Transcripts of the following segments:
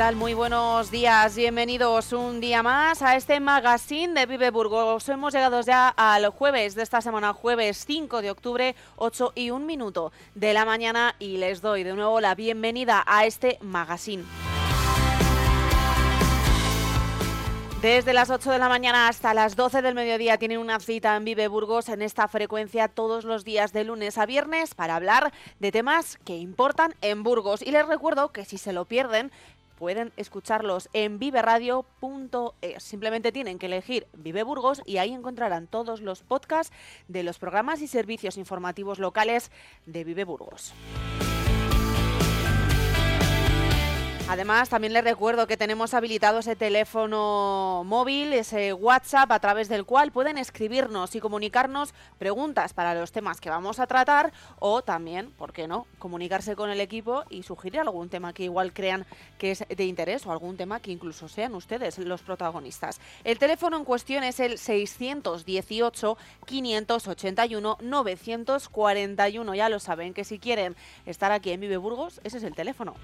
Muy buenos días. Bienvenidos un día más a este magazine de Vive Burgos. Hemos llegado ya al jueves de esta semana, jueves 5 de octubre, 8 y 1 minuto de la mañana y les doy de nuevo la bienvenida a este magazine. Desde las 8 de la mañana hasta las 12 del mediodía tienen una cita en Vive Burgos en esta frecuencia todos los días de lunes a viernes para hablar de temas que importan en Burgos. Y les recuerdo que si se lo pierden, pueden escucharlos en viveradio.es. Simplemente tienen que elegir Vive Burgos y ahí encontrarán todos los podcasts de los programas y servicios informativos locales de Vive Burgos. Además, también les recuerdo que tenemos habilitado ese teléfono móvil, ese WhatsApp, a través del cual pueden escribirnos y comunicarnos preguntas para los temas que vamos a tratar o también, ¿por qué no?, comunicarse con el equipo y sugerir algún tema que igual crean que es de interés o algún tema que incluso sean ustedes los protagonistas. El teléfono en cuestión es el 618-581-941. Ya lo saben que si quieren estar aquí en Vive Burgos, ese es el teléfono.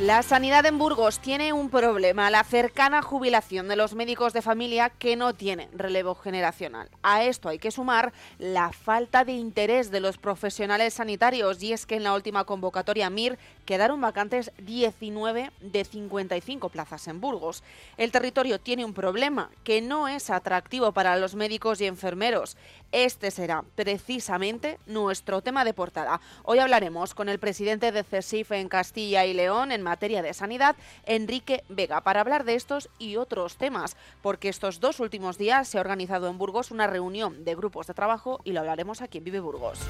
La sanidad en Burgos tiene un problema, la cercana jubilación de los médicos de familia que no tienen relevo generacional. A esto hay que sumar la falta de interés de los profesionales sanitarios y es que en la última convocatoria MIR quedaron vacantes 19 de 55 plazas en Burgos. El territorio tiene un problema que no es atractivo para los médicos y enfermeros. Este será precisamente nuestro tema de portada. Hoy hablaremos con el presidente de CESIF en Castilla y León en materia de sanidad, Enrique Vega, para hablar de estos y otros temas, porque estos dos últimos días se ha organizado en Burgos una reunión de grupos de trabajo y lo hablaremos aquí en Vive Burgos.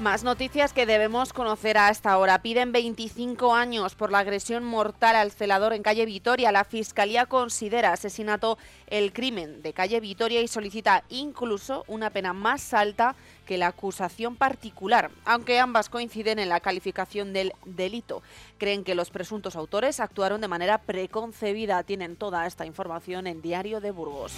Más noticias que debemos conocer a esta hora. Piden 25 años por la agresión mortal al celador en calle Vitoria. La Fiscalía considera asesinato el crimen de calle Vitoria y solicita incluso una pena más alta que la acusación particular, aunque ambas coinciden en la calificación del delito. Creen que los presuntos autores actuaron de manera preconcebida. Tienen toda esta información en Diario de Burgos.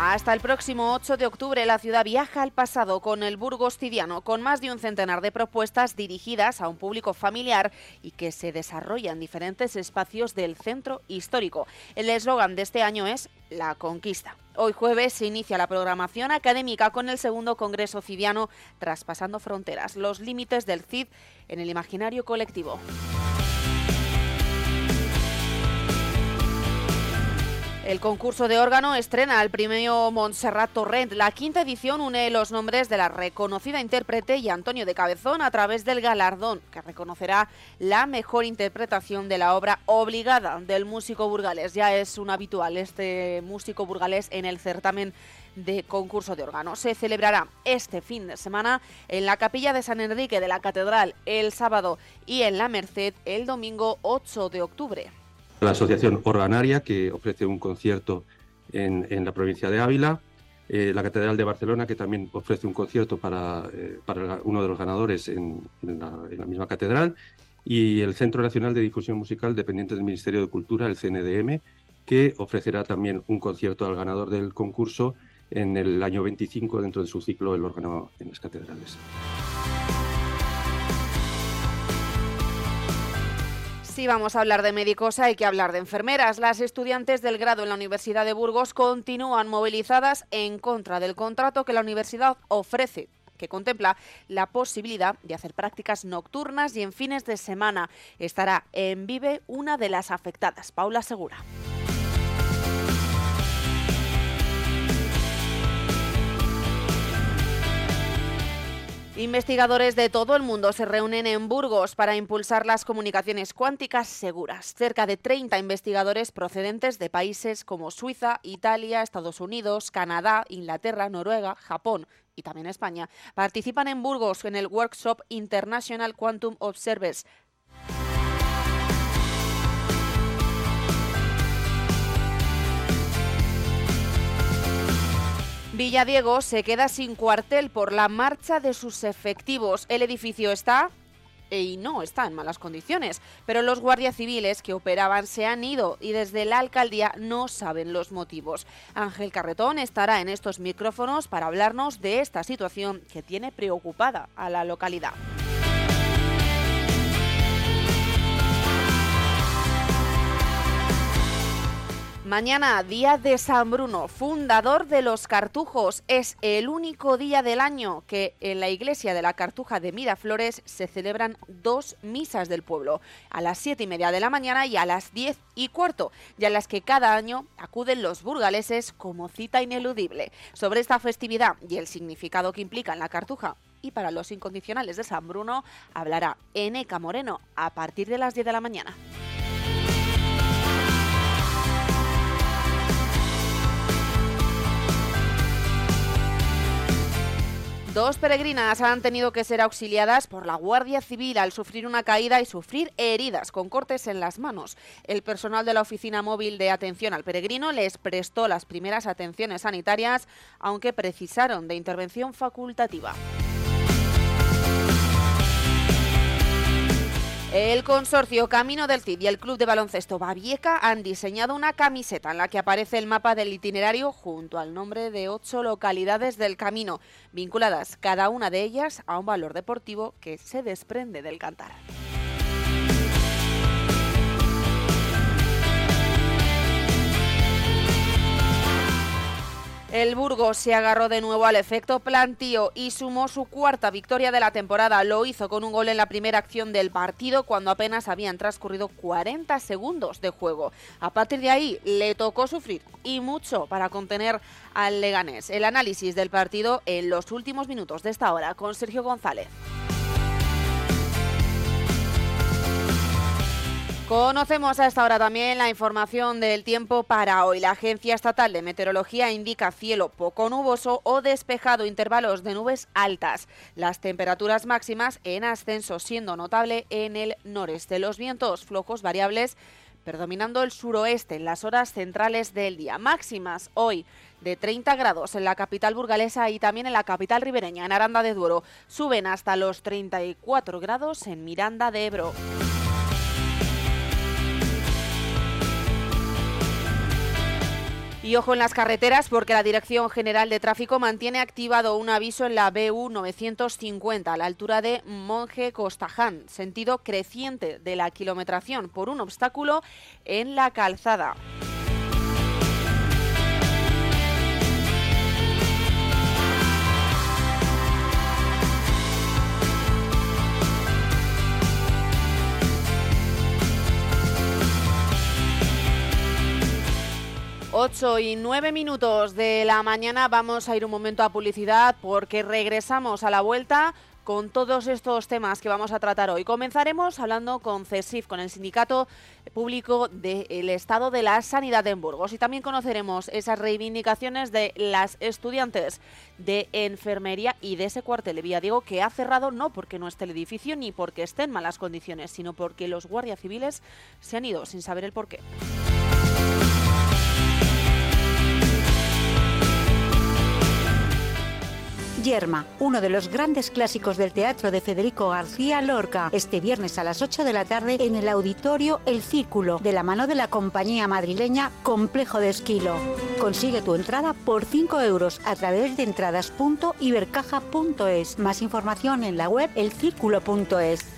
Hasta el próximo 8 de octubre la ciudad viaja al pasado con el Burgos Tidiano, con más de un centenar de propuestas dirigidas a un público familiar y que se desarrollan en diferentes espacios del centro histórico. El eslogan de este año es La Conquista. Hoy jueves se inicia la programación académica con el segundo Congreso Cidiano Traspasando Fronteras, los límites del CID en el imaginario colectivo. El concurso de órgano estrena el premio Montserrat Torrent. La quinta edición une los nombres de la reconocida intérprete y Antonio de Cabezón a través del galardón, que reconocerá la mejor interpretación de la obra obligada del músico burgalés. Ya es un habitual este músico burgalés en el certamen de concurso de órgano. Se celebrará este fin de semana en la capilla de San Enrique de la Catedral el sábado y en la Merced el domingo 8 de octubre la Asociación Organaria, que ofrece un concierto en, en la provincia de Ávila, eh, la Catedral de Barcelona, que también ofrece un concierto para, eh, para uno de los ganadores en, en, la, en, la, misma catedral, y el Centro Nacional de Difusión Musical, dependiente del Ministerio de Cultura, el CNDM, que ofrecerá también un concierto al ganador del concurso en el año 25 dentro de su ciclo El órgano en las catedrales. Si vamos a hablar de médicos, hay que hablar de enfermeras. Las estudiantes del grado en la Universidad de Burgos continúan movilizadas en contra del contrato que la universidad ofrece que contempla la posibilidad de hacer prácticas nocturnas y en fines de semana. Estará en Vive una de las afectadas, Paula Segura. Investigadores de todo el mundo se reúnen en Burgos para impulsar las comunicaciones cuánticas seguras. Cerca de 30 investigadores procedentes de países como Suiza, Italia, Estados Unidos, Canadá, Inglaterra, Noruega, Japón y también España participan en Burgos en el workshop International Quantum Observers Villadiego se queda sin cuartel por la marcha de sus efectivos. El edificio está y no está en malas condiciones, pero los guardias civiles que operaban se han ido y desde la alcaldía no saben los motivos. Ángel Carretón estará en estos micrófonos para hablarnos de esta situación que tiene preocupada a la localidad. Mañana, día de San Bruno, fundador de los Cartujos. Es el único día del año que en la iglesia de la Cartuja de Miraflores se celebran dos misas del pueblo, a las siete y media de la mañana y a las diez y cuarto, y a las que cada año acuden los burgaleses como cita ineludible. Sobre esta festividad y el significado que implica en la Cartuja y para los incondicionales de San Bruno hablará Eneca Moreno a partir de las 10 de la mañana. Dos peregrinas han tenido que ser auxiliadas por la Guardia Civil al sufrir una caída y sufrir heridas con cortes en las manos. El personal de la Oficina Móvil de Atención al Peregrino les prestó las primeras atenciones sanitarias, aunque precisaron de intervención facultativa. El consorcio Camino del Cid y el Club de Baloncesto Babieca han diseñado una camiseta en la que aparece el mapa del itinerario junto al nombre de ocho localidades del camino, vinculadas cada una de ellas a un valor deportivo que se desprende del cantar. El Burgos se agarró de nuevo al efecto plantío y sumó su cuarta victoria de la temporada. Lo hizo con un gol en la primera acción del partido cuando apenas habían transcurrido 40 segundos de juego. A partir de ahí le tocó sufrir y mucho para contener al Leganés. El análisis del partido en los últimos minutos de esta hora con Sergio González. Conocemos a esta hora también la información del tiempo para hoy. La Agencia Estatal de Meteorología indica cielo poco nuboso o despejado, intervalos de nubes altas. Las temperaturas máximas en ascenso, siendo notable en el noreste. Los vientos flojos variables predominando el suroeste en las horas centrales del día. Máximas hoy de 30 grados en la capital burgalesa y también en la capital ribereña, en Aranda de Duero. Suben hasta los 34 grados en Miranda de Ebro. Y ojo en las carreteras porque la Dirección General de Tráfico mantiene activado un aviso en la BU 950 a la altura de Monje Costaján, sentido creciente de la kilometración por un obstáculo en la calzada. 8 y 9 minutos de la mañana vamos a ir un momento a publicidad porque regresamos a la vuelta con todos estos temas que vamos a tratar hoy. Comenzaremos hablando con CESIF, con el Sindicato Público del Estado de la Sanidad en Burgos y también conoceremos esas reivindicaciones de las estudiantes de enfermería y de ese cuartel de Diego que ha cerrado no porque no esté el edificio ni porque esté en malas condiciones, sino porque los guardias civiles se han ido sin saber el porqué. Uno de los grandes clásicos del teatro de Federico García Lorca, este viernes a las 8 de la tarde en el auditorio El Círculo, de la mano de la compañía madrileña Complejo de Esquilo. Consigue tu entrada por 5 euros a través de entradas.ibercaja.es. Más información en la web elcírculo.es.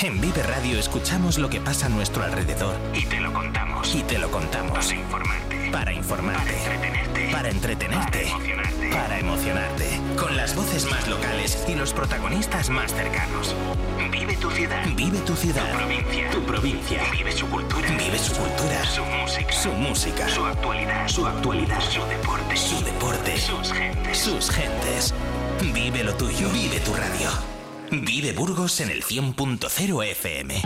En Vive Radio escuchamos lo que pasa a nuestro alrededor. Y te lo contamos. Y te lo contamos. Para informarte. Para informarte. Para entretenerte. Para entretenerte. Para emocionarte. Para emocionarte. Con las voces más locales y los protagonistas más cercanos. Vive tu ciudad. Vive tu ciudad. Tu provincia. Tu provincia. Vive su cultura. Vive su cultura. Su música. Su música. Su actualidad. Su actualidad. Su deporte. Su deporte. Sus gentes. Sus gentes. Vive lo tuyo. Vive tu radio. Vive Burgos en el 100.0 FM.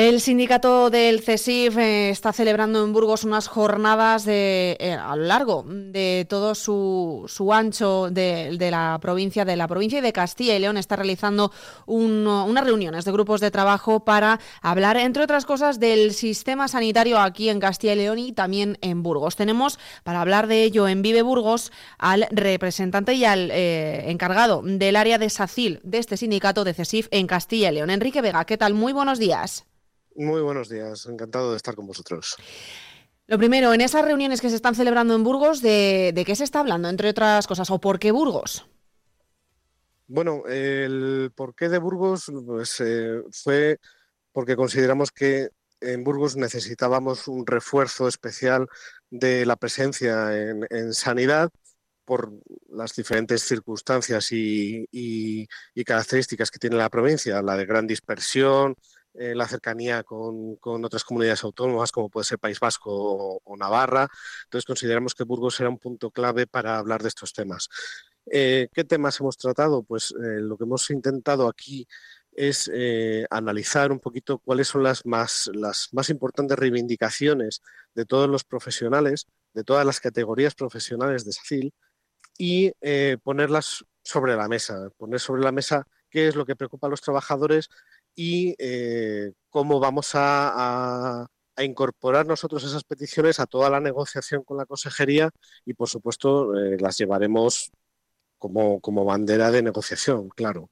El sindicato del CESIF eh, está celebrando en Burgos unas jornadas de, eh, a lo largo de todo su, su ancho de, la provincia de la provincia y de Castilla y León. Está realizando un, unas reuniones de grupos de trabajo para hablar, entre otras cosas, del sistema sanitario aquí en Castilla y León y también en Burgos. Tenemos para hablar de ello en Vive Burgos al representante y al eh, encargado del área de SACIL de este sindicato de CESIF en Castilla y León. Enrique Vega, ¿qué tal? Muy buenos días. Muy buenos días, encantado de estar con vosotros. Lo primero, en esas reuniones que se están celebrando en Burgos, ¿de, de qué se está hablando, entre otras cosas, o por qué Burgos? Bueno, el porqué de Burgos pues, eh, fue porque consideramos que en Burgos necesitábamos un refuerzo especial de la presencia en, en sanidad por las diferentes circunstancias y, y, y, características que tiene la provincia, la de gran dispersión, eh, la cercanía con, con, otras comunidades autónomas, como puede ser País Vasco o, Navarra. Entonces consideramos que Burgos era un punto clave para hablar de estos temas. Eh, ¿Qué temas hemos tratado? Pues eh, lo que hemos intentado aquí es analizar un poquito cuáles son las más, las más importantes reivindicaciones de todos los profesionales, de todas las categorías profesionales de SACIL, y ponerlas sobre la mesa, poner sobre la mesa qué es lo que preocupa a los trabajadores y eh, cómo vamos a, incorporar nosotros esas peticiones a toda la negociación con la consejería y, por supuesto, eh, las llevaremos como, como, bandera de negociación, claro.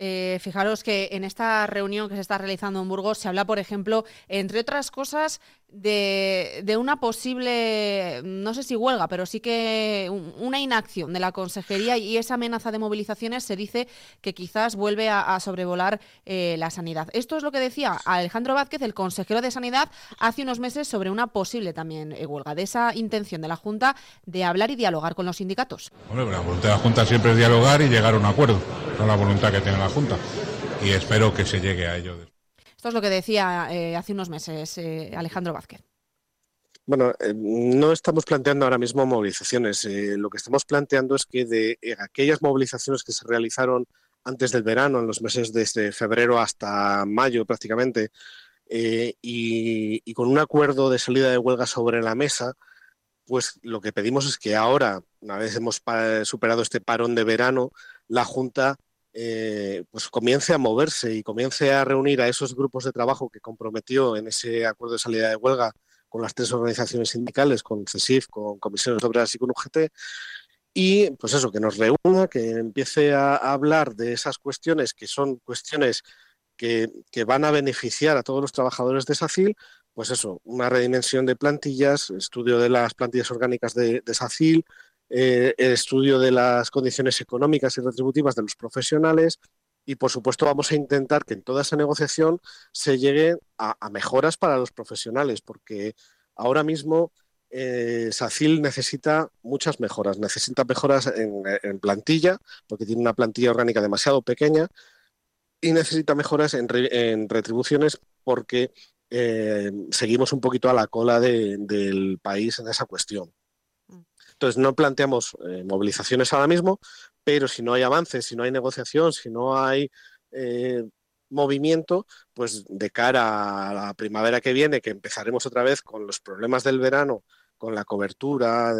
Eh, fijaros que en esta reunión que se está realizando en Burgos se habla, por ejemplo, entre otras cosas, de, una posible, no sé si huelga, pero sí que una inacción de la consejería y esa amenaza de movilizaciones se dice que quizás vuelve a, sobrevolar eh, la sanidad. Esto es lo que decía Alejandro Vázquez, el consejero de Sanidad, hace unos meses sobre una posible también eh, huelga, de esa intención de la Junta de hablar y dialogar con los sindicatos. La voluntad de la Junta siempre es dialogar y llegar a un acuerdo, con la voluntad que tiene la Junta y espero que se llegue a ello. Esto es lo que decía eh, hace unos meses eh, Alejandro Vázquez. Bueno, eh, no estamos planteando ahora mismo movilizaciones. Eh, lo que estamos planteando es que de eh, aquellas movilizaciones que se realizaron antes del verano, en los meses desde febrero hasta mayo prácticamente, y, y, con un acuerdo de salida de huelga sobre la mesa, pues lo que pedimos es que ahora, una vez hemos superado este parón de verano, la Junta eh, pues comience a moverse y comience a reunir a esos grupos de trabajo que comprometió en ese acuerdo de salida de huelga con las tres organizaciones sindicales, con CESIF, con Comisiones Obreras y con UGT, y pues eso, que nos reúna, que empiece a, hablar de esas cuestiones que son cuestiones que, que, van a beneficiar a todos los trabajadores de SACIL, pues eso, una redimensión de plantillas, estudio de las plantillas orgánicas de, de SACIL, eh, el estudio de las condiciones económicas y retributivas de los profesionales y, por supuesto, vamos a intentar que en toda esa negociación se llegue a, mejoras para los profesionales, porque ahora mismo eh, SACIL necesita muchas mejoras, necesita mejoras en, plantilla, porque tiene una plantilla orgánica demasiado pequeña, y necesita mejoras en, re, en retribuciones porque eh, seguimos un poquito a la cola de, del país en esa cuestión. Entonces, no planteamos eh, movilizaciones ahora mismo, pero si no hay avances, si no hay negociación, si no hay eh, movimiento, pues de cara a la primavera que viene, que empezaremos otra vez con los problemas del verano, con la cobertura,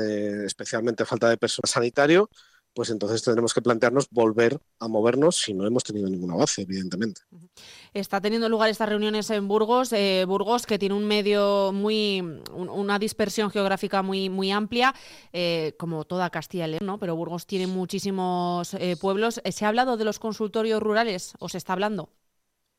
especialmente falta de personal sanitario, pues entonces tendremos que plantearnos volver a movernos si no hemos tenido ninguna base, evidentemente. Está teniendo lugar estas reuniones en Burgos, eh, Burgos que tiene un medio muy, un, una dispersión geográfica muy, muy amplia, eh, como toda Castilla y León, ¿no? pero Burgos tiene muchísimos eh, pueblos. ¿Se ha hablado de los consultorios rurales o se está hablando?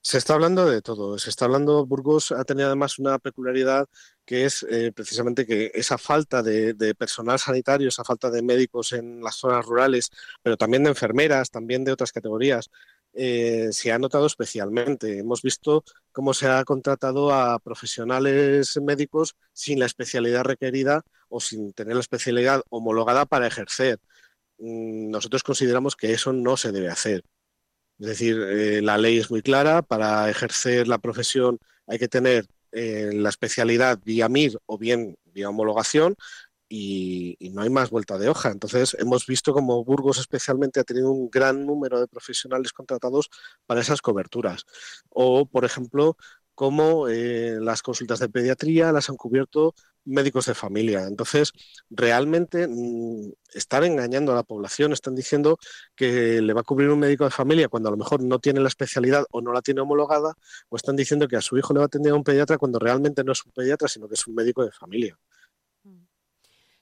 Se está hablando de todo. Se está hablando, Burgos ha tenido además una peculiaridad que es eh, precisamente que esa falta de, personal sanitario, esa falta de médicos en las zonas rurales, pero también de enfermeras, también de otras categorías, eh, se ha notado especialmente. Hemos visto cómo se ha contratado a profesionales médicos sin la especialidad requerida o sin tener la especialidad homologada para ejercer. Mm, nosotros consideramos que eso no se debe hacer. Es decir, eh, la ley es muy clara, para ejercer la profesión hay que tener eh, la especialidad vía MIR o bien vía homologación y, no hay más vuelta de hoja. Entonces, hemos visto como Burgos especialmente ha tenido un gran número de profesionales contratados para esas coberturas. O, por ejemplo, como eh, las consultas de pediatría las han cubierto médicos de familia. Entonces, realmente mmm, están engañando a la población, están diciendo que le va a cubrir un médico de familia cuando a lo mejor no tiene la especialidad o no la tiene homologada, o están diciendo que a su hijo le va a atender a un pediatra cuando realmente no es un pediatra, sino que es un médico de familia.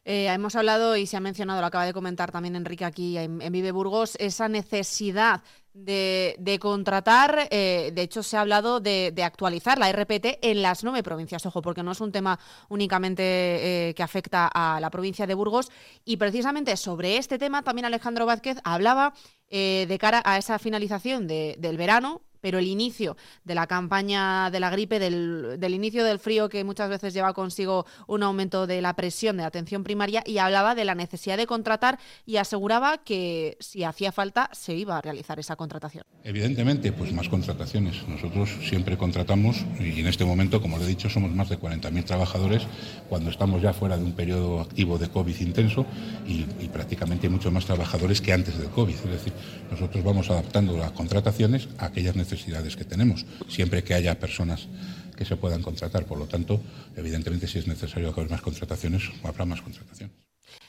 Eh, hemos hablado y se ha mencionado, lo acaba de comentar también Enrique aquí en, Vive Burgos, esa necesidad de, contratar, eh, de hecho se ha hablado de, actualizar la RPT en las nueve provincias, ojo, porque no es un tema únicamente eh, que afecta a la provincia de Burgos. Y precisamente sobre este tema también Alejandro Vázquez hablaba de cara a esa finalización de, del verano, pero el inicio de la campaña de la gripe, del, inicio del frío que muchas veces lleva consigo un aumento de la presión de atención primaria y hablaba de la necesidad de contratar y aseguraba que si hacía falta se iba a realizar esa contratación. Evidentemente, pues más contrataciones. Nosotros siempre contratamos y en este momento, como le he dicho, somos más de 40.000 trabajadores cuando estamos ya fuera de un periodo activo de COVID intenso y, y prácticamente mucho más trabajadores que antes del COVID. Es decir, nosotros vamos adaptando las contrataciones a aquellas necesidades necesidades que tenemos, siempre que haya personas que se puedan contratar. Por lo tanto, evidentemente, si es necesario haber más contrataciones, habrá más contrataciones.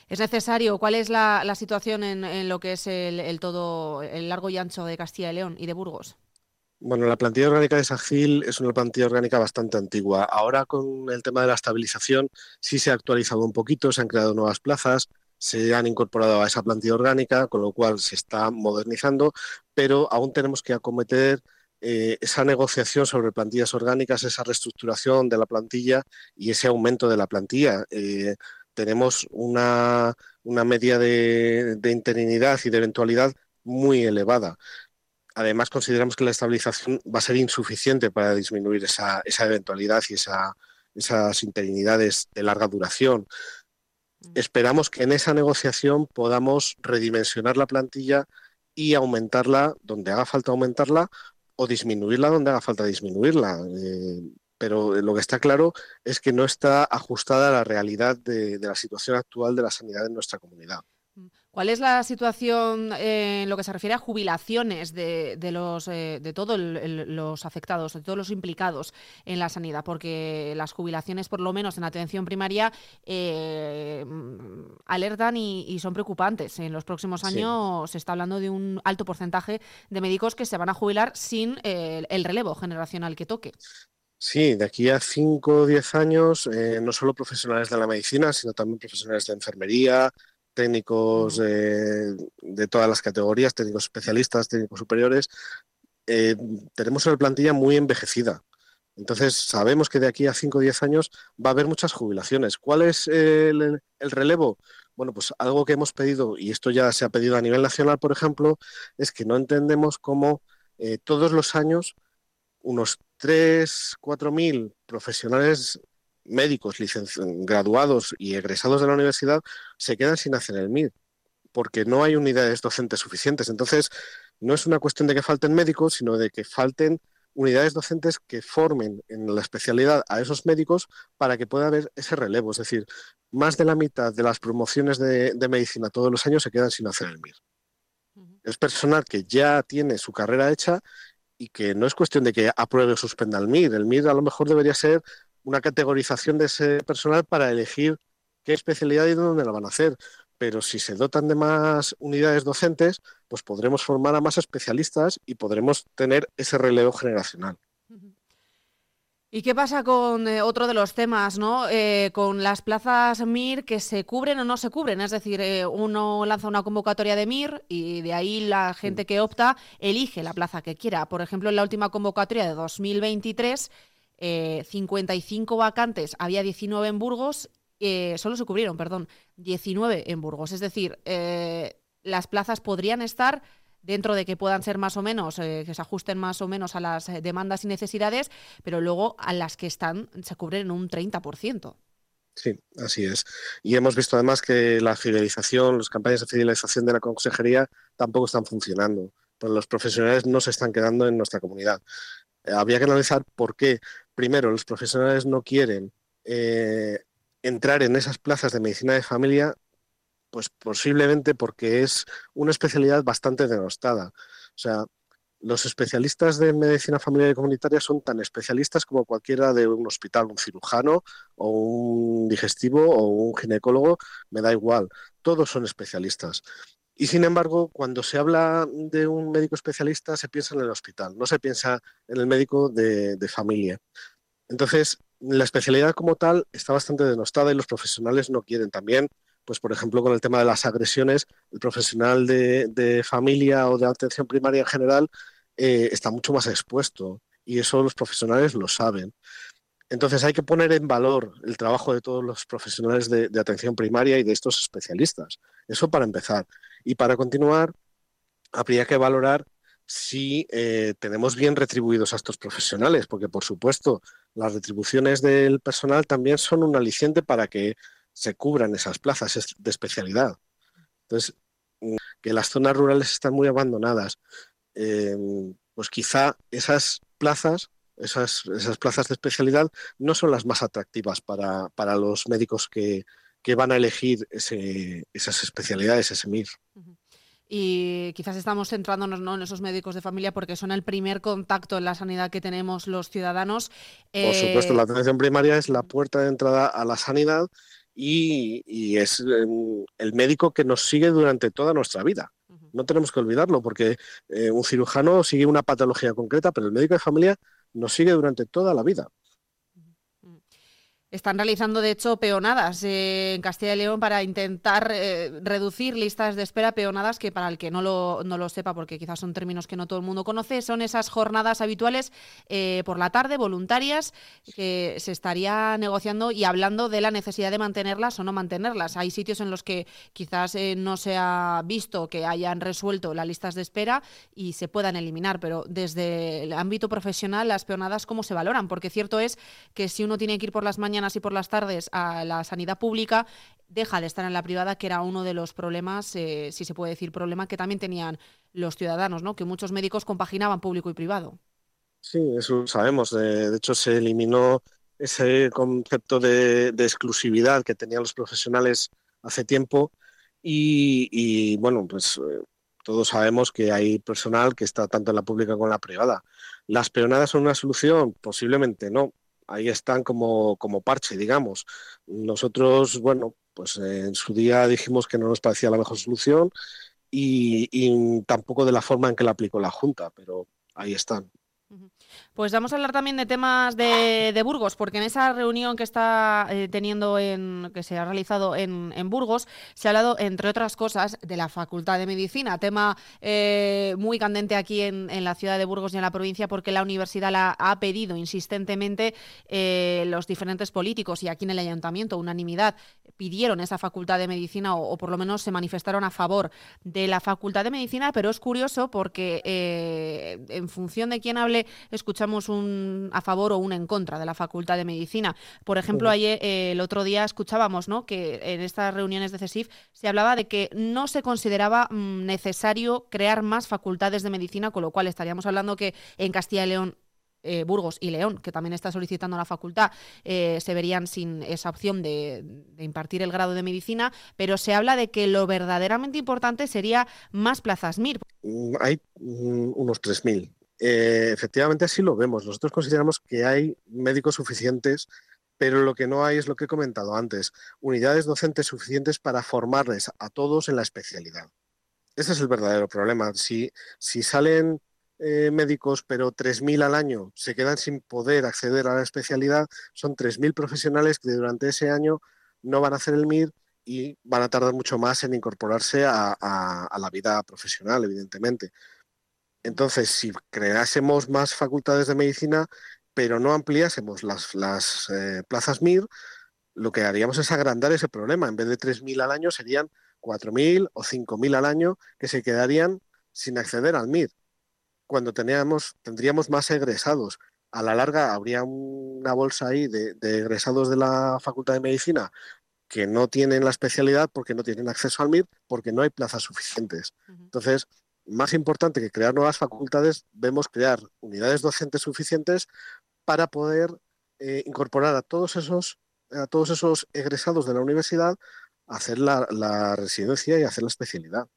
¿Es necesario? ¿Cuál es la, la situación en, en, lo que es el, el, todo, el largo y ancho de Castilla y León y de Burgos? Bueno, la plantilla orgánica de SAGIL es una plantilla orgánica bastante antigua. Ahora con el tema de la estabilización sí se ha actualizado un poquito, se han creado nuevas plazas, se han incorporado a esa plantilla orgánica, con lo cual se está modernizando, pero aún tenemos que acometer eh, esa negociación sobre plantillas orgánicas, esa reestructuración de la plantilla y ese aumento de la plantilla. Eh, tenemos una, una media de, de, interinidad y de eventualidad muy elevada. Además, consideramos que la estabilización va a ser insuficiente para disminuir esa, esa eventualidad y esa, esas interinidades de larga duración. Esperamos que en esa negociación podamos redimensionar la plantilla y aumentarla donde haga falta aumentarla o disminuirla donde haga falta disminuirla. Eh, pero lo que está claro es que no está ajustada a la realidad de, de la situación actual de la sanidad en nuestra comunidad. ¿Cuál es la situación eh, en lo que se refiere a jubilaciones de, de los eh, de todos los afectados, de todos los implicados en la sanidad? Porque las jubilaciones, por lo menos en atención primaria, eh, alertan y, y, son preocupantes. En los próximos años sí. se está hablando de un alto porcentaje de médicos que se van a jubilar sin eh, el relevo generacional que toque. Sí, de aquí a 5 o 10 años, eh, no solo profesionales de la medicina, sino también profesionales de enfermería, técnicos eh, de todas las categorías, técnicos especialistas, técnicos superiores. Eh, tenemos una plantilla muy envejecida. Entonces, sabemos que de aquí a 5 o 10 años va a haber muchas jubilaciones. ¿Cuál es el, el, relevo? Bueno, pues algo que hemos pedido, y esto ya se ha pedido a nivel nacional, por ejemplo, es que no entendemos cómo eh, todos los años unos 3, 4 mil profesionales médicos graduados y egresados de la universidad se quedan sin hacer el MIR, porque no hay unidades docentes suficientes. Entonces, no es una cuestión de que falten médicos, sino de que falten unidades docentes que formen en la especialidad a esos médicos para que pueda haber ese relevo. Es decir, más de la mitad de las promociones de, de medicina todos los años se quedan sin hacer el MIR. Es personal que ya tiene su carrera hecha y que no es cuestión de que apruebe o suspenda el MIR. El MIR a lo mejor debería ser una categorización de ese personal para elegir qué especialidad y dónde la van a hacer. Pero si se dotan de más unidades docentes, pues podremos formar a más especialistas y podremos tener ese relevo generacional. ¿Y qué pasa con eh, otro de los temas, ¿no? Eh, con las plazas MIR que se cubren o no se cubren. Es decir, eh, uno lanza una convocatoria de MIR y de ahí la gente que opta elige la plaza que quiera. Por ejemplo, en la última convocatoria de 2023, 55 vacantes, había 19 en Burgos, solo se cubrieron, perdón, 19 en Burgos. Es decir, las plazas podrían estar dentro de que puedan ser más o menos, eh, que se ajusten más o menos a las eh, demandas y necesidades, pero luego a las que están se cubren en un 30%. Sí, así es. Y hemos visto además que la fidelización, las campañas de fidelización de la consejería tampoco están funcionando. Pues los profesionales no se están quedando en nuestra comunidad. Eh, habría que analizar por qué, primero, los profesionales no quieren entrar en esas plazas de medicina de familia pues posiblemente porque es una especialidad bastante denostada. O sea, los especialistas de medicina familiar y comunitaria son tan especialistas como cualquiera de un hospital, un cirujano o un digestivo o un ginecólogo, me da igual, todos son especialistas. Y sin embargo, cuando se habla de un médico especialista, se piensa en el hospital, no se piensa en el médico de, de familia. Entonces, la especialidad como tal está bastante denostada y los profesionales no quieren. También pues por ejemplo con el tema de las agresiones, el profesional de, familia o de atención primaria en general eh, está mucho más expuesto y eso los profesionales lo saben. Entonces hay que poner en valor el trabajo de todos los profesionales de, atención primaria y de estos especialistas. Eso para empezar. Y para continuar, habría que valorar si eh, tenemos bien retribuidos a estos profesionales, porque por supuesto las retribuciones del personal también son un aliciente para que se cubran esas plazas de especialidad. Entonces, mm, que las zonas rurales están muy abandonadas. Em, pues quizá esas plazas, esas, esas, plazas de especialidad, no son las más atractivas para, para los médicos que, que, van a elegir ese, esas especialidades, ese MIR. Y quizás estamos centrándonos ¿no? en esos médicos de familia porque son el primer contacto en la sanidad que tenemos los ciudadanos. Por supuesto, la eh, atención primaria es la puerta de entrada a la sanidad y, es em, el médico que nos sigue durante toda nuestra vida. No tenemos que olvidarlo porque eh, un cirujano sigue una patología concreta, pero el médico de familia nos sigue durante toda la vida. Están realizando, de hecho, peonadas eh, en Castilla y León para intentar eh, reducir listas de espera. Peonadas que, para el que no lo, no lo sepa, porque quizás son términos que no todo el mundo conoce, son esas jornadas habituales eh, por la tarde, voluntarias, que se estaría negociando y hablando de la necesidad de mantenerlas o no mantenerlas. Hay sitios en los que quizás no se ha visto que hayan resuelto las listas de espera y se puedan eliminar, pero desde el ámbito profesional, las peonadas, ¿cómo se valoran? Porque cierto es que si uno tiene que ir por las mañanas, y por las tardes a la sanidad pública, deja de estar en la privada, que era uno de los problemas, eh, si se puede decir problema, que también tenían los ciudadanos, ¿no? que muchos médicos compaginaban público y privado. Sí, eso sabemos. De, hecho, se eliminó ese concepto de, exclusividad que tenían los profesionales hace tiempo y, bueno, pues eh, todos sabemos que hay personal que está tanto en la pública como en la privada. ¿Las peonadas son una solución? Posiblemente no ahí están como, como parche, digamos. Nosotros, bueno, pues en su día dijimos que no nos parecía la mejor solución y, tampoco de la forma en que la aplicó la Junta, pero ahí están. Pues vamos a hablar también de temas de, Burgos, porque en esa reunión que está eh, teniendo en, que se ha realizado en, Burgos, se ha hablado, entre otras cosas, de la Facultad de Medicina, tema eh, muy candente aquí en, en, la ciudad de Burgos y en la provincia, porque la universidad la ha pedido insistentemente eh, los diferentes políticos y aquí en el ayuntamiento, unanimidad, pidieron esa Facultad de Medicina o, o, por lo menos se manifestaron a favor de la Facultad de Medicina, pero es curioso porque eh, en función de quién hable escuchamos un a favor o un en contra de la Facultad de Medicina. Por ejemplo, ayer, eh, el otro día escuchábamos ¿no? que en estas reuniones de CESIF se hablaba de que no se consideraba mmm, necesario crear más facultades de medicina, con lo cual estaríamos hablando que en Castilla y León eh, Burgos y León, que también está solicitando la facultad, eh, se verían sin esa opción de, de, impartir el grado de medicina, pero se habla de que lo verdaderamente importante sería más plazas MIR. Hay mm, unos 3.000 eh, efectivamente así lo vemos. Nosotros consideramos que hay médicos suficientes, pero lo que no hay es lo que he comentado antes, unidades docentes suficientes para formarles a todos en la especialidad. Ese es el verdadero problema. Si, si salen eh, médicos, pero 3.000 al año se quedan sin poder acceder a la especialidad, son 3.000 profesionales que durante ese año no van a hacer el MIR y van a tardar mucho más en incorporarse a, a, a la vida profesional, evidentemente. Entonces, si creásemos más facultades de medicina, pero no ampliásemos las, las eh, plazas MIR, lo que haríamos es agrandar ese problema. En vez de 3.000 al año, serían 4.000 o 5.000 al año que se quedarían sin acceder al MIR. Cuando teníamos, tendríamos más egresados. A la larga habría una bolsa ahí de, de egresados de la Facultad de Medicina que no tienen la especialidad porque no tienen acceso al MIR, porque no hay plazas suficientes. Entonces, más importante que crear nuevas facultades, vemos crear unidades docentes suficientes para poder eh, incorporar a todos esos a todos esos egresados de la universidad a hacer la, la residencia y hacer la especialidad.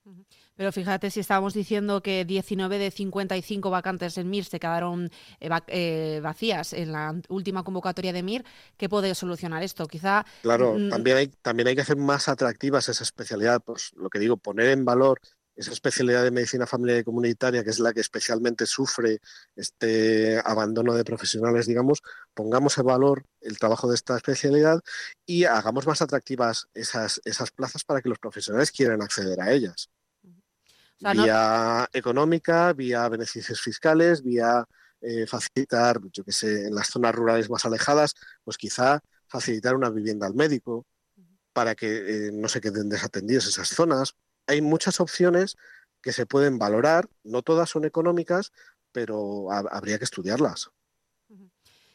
Pero fíjate, si estábamos diciendo que 19 de 55 vacantes en MIR se quedaron eh, eh, vacías en la última convocatoria de MIR, ¿qué puede solucionar esto? Quizá. Claro, mm, también, hay, también hay que hacer más atractivas esa especialidad. Pues lo que digo, poner en valor esa especialidad de medicina familiar y comunitaria, que es la que especialmente sufre este abandono de profesionales, digamos, pongamos en valor el trabajo de esta especialidad y hagamos más atractivas esas, esas plazas para que los profesionales quieran acceder a ellas. O sea, vía no... económica, vía beneficios fiscales, vía eh, facilitar, yo que sé, en las zonas rurales más alejadas, pues quizá facilitar una vivienda al médico para que eh, no se queden desatendidos esas zonas hay muchas opciones que se pueden valorar, no todas son económicas, pero habría que estudiarlas.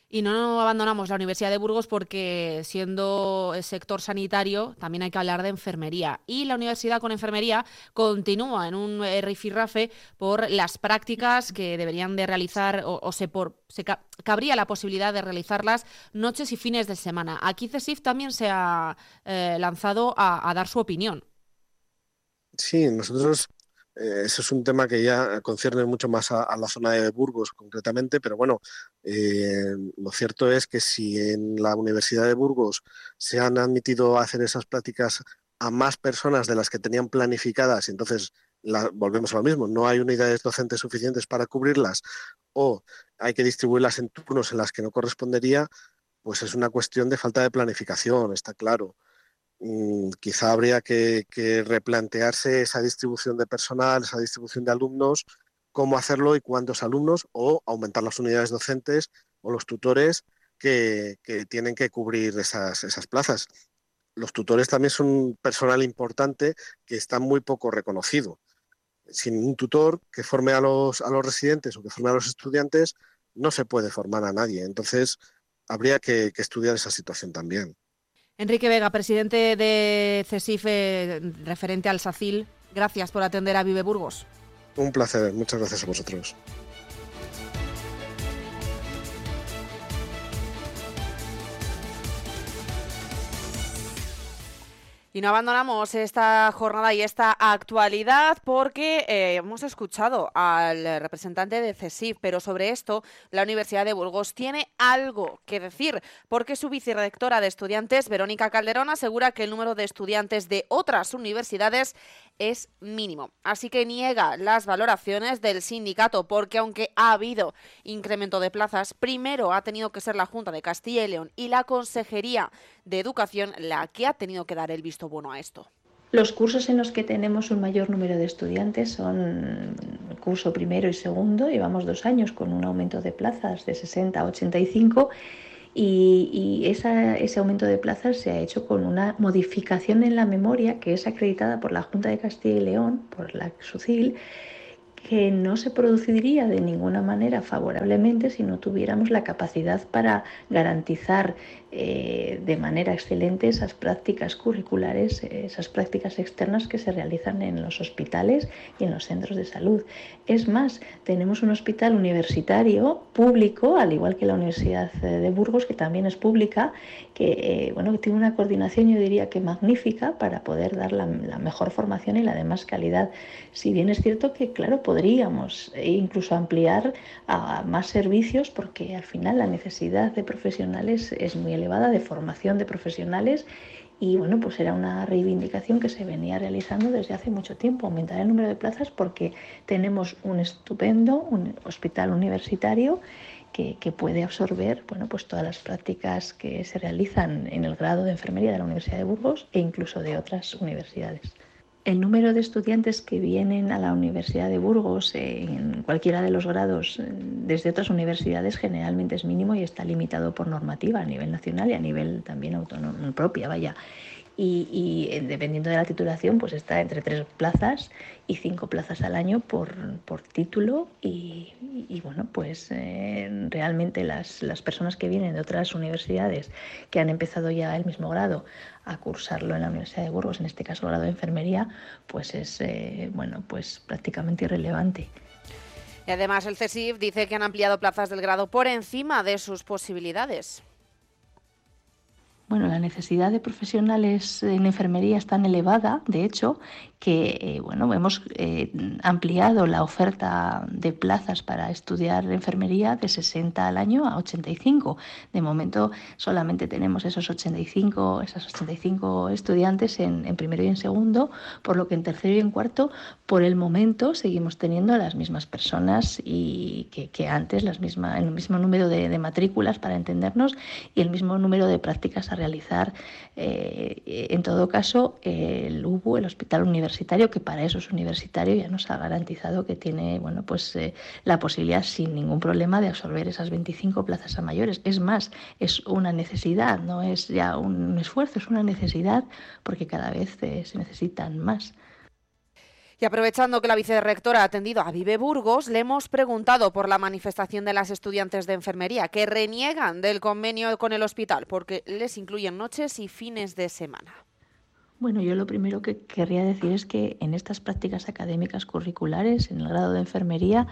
Y no abandonamos la Universidad de Burgos porque siendo el sector sanitario también hay que hablar de enfermería. Y la universidad con enfermería continúa en un rifirrafe por las prácticas que deberían de realizar o, se, por, se ca cabría la posibilidad de realizarlas noches y fines de semana. Aquí CESIF también se ha eh, lanzado a dar su opinión. Sí, nosotros eh, es un tema que ya concierne mucho más a, la zona de Burgos concretamente, pero bueno, eh, lo cierto es que si en la Universidad de Burgos se han admitido hacer esas prácticas a más personas de las que tenían planificadas, y entonces volvemos a lo mismo, no hay unidades docentes suficientes para cubrirlas o hay que distribuirlas en turnos en las que no correspondería, pues es una cuestión de falta de planificación, está claro quizá habría que, replantearse esa distribución de personal, esa distribución de alumnos, cómo hacerlo y cuántos alumnos, o aumentar las unidades docentes o los tutores que, tienen que cubrir esas, plazas. Los tutores también son personal importante que está muy poco reconocido. Sin un tutor que forme a los, a los residentes o que forme a los estudiantes, no se puede formar a nadie. Entonces, habría que estudiar esa situación también. Enrique Vega, presidente de CESIFE, referente al SACIL, gracias por atender a Vive Burgos. Un placer, muchas gracias a vosotros. Y no abandonamos esta jornada y esta actualidad porque eh, hemos escuchado al representante de CESIF, pero sobre esto la Universidad de Burgos tiene algo que decir, porque su vicerrectora de estudiantes, Verónica Calderón, asegura que el número de estudiantes de otras universidades es mínimo. Así que niega las valoraciones del sindicato porque aunque ha habido incremento de plazas, primero ha tenido que ser la Junta de Castilla y León y la Consejería de Educación la que ha tenido que dar el visto bueno a esto. Los cursos en los que tenemos un mayor número de estudiantes son curso primero y segundo. Llevamos dos años con un aumento de plazas de 60 a 85 y, ese aumento de plazas se ha hecho con una modificación en la memoria que es acreditada por la Junta de Castilla y León, por la SUCIL, que no se produciría de ninguna manera favorablemente si no tuviéramos la capacidad para garantizar eh, de manera excelente esas prácticas curriculares, esas prácticas externas que se realizan en los hospitales y en los centros de salud. Es más, tenemos un hospital universitario público, al igual que la Universidad de Burgos, que también es pública, que, eh, bueno, tiene una coordinación, yo diría que magnífica, para poder dar la, la mejor formación y la de más calidad. Si bien es cierto que, claro, podríamos incluso ampliar a más servicios porque al final la necesidad de profesionales es muy elevada, de formación de profesionales y bueno, pues era una reivindicación que se venía realizando desde hace mucho tiempo, aumentar el número de plazas porque tenemos un estupendo un hospital universitario que, que, puede absorber bueno, pues todas las prácticas que se realizan en el grado de enfermería de la Universidad de Burgos e incluso de otras universidades. El número de estudiantes que vienen a la Universidad de Burgos en cualquiera de los grados desde otras universidades generalmente es mínimo y está limitado por normativa a nivel nacional y a nivel también autónomo propia, vaya. Y, y, dependiendo de la titulación, pues está entre tres plazas y cinco plazas al año por, por título. Y, y, bueno, pues eh, realmente las, las personas que vienen de otras universidades que han empezado ya el mismo grado a cursarlo en la Universidad de Burgos, en este caso el grado de enfermería, pues es eh, bueno, pues prácticamente irrelevante. Y además el CESIF dice que han ampliado plazas del grado por encima de sus posibilidades. Bueno, la necesidad de profesionales en enfermería es tan elevada, de hecho, que eh, bueno, hemos eh, ampliado la oferta de plazas para estudiar enfermería de 60 al año a 85. De momento solamente tenemos esos 85, esas 85 estudiantes en, primero y en segundo, por lo que en tercero y en cuarto, por el momento, seguimos teniendo las mismas personas y que, antes, las misma, el mismo número de, de, matrículas para entendernos y el mismo número de prácticas a realizar. Eh, en todo caso, el UBU, el Hospital Universitario, universitario, que para eso es universitario, ya nos ha garantizado que tiene bueno, pues, eh, la posibilidad sin ningún problema de absorber esas 25 plazas a mayores. Es más, es una necesidad, no es ya un esfuerzo, es una necesidad porque cada vez eh, se necesitan más. Y aprovechando que la vicerrectora ha atendido a Vive Burgos, le hemos preguntado por la manifestación de las estudiantes de enfermería que reniegan del convenio con el hospital porque les incluyen noches y fines de semana. Bueno, yo lo primero que querría decir es que en estas prácticas académicas curriculares, en el grado de enfermería,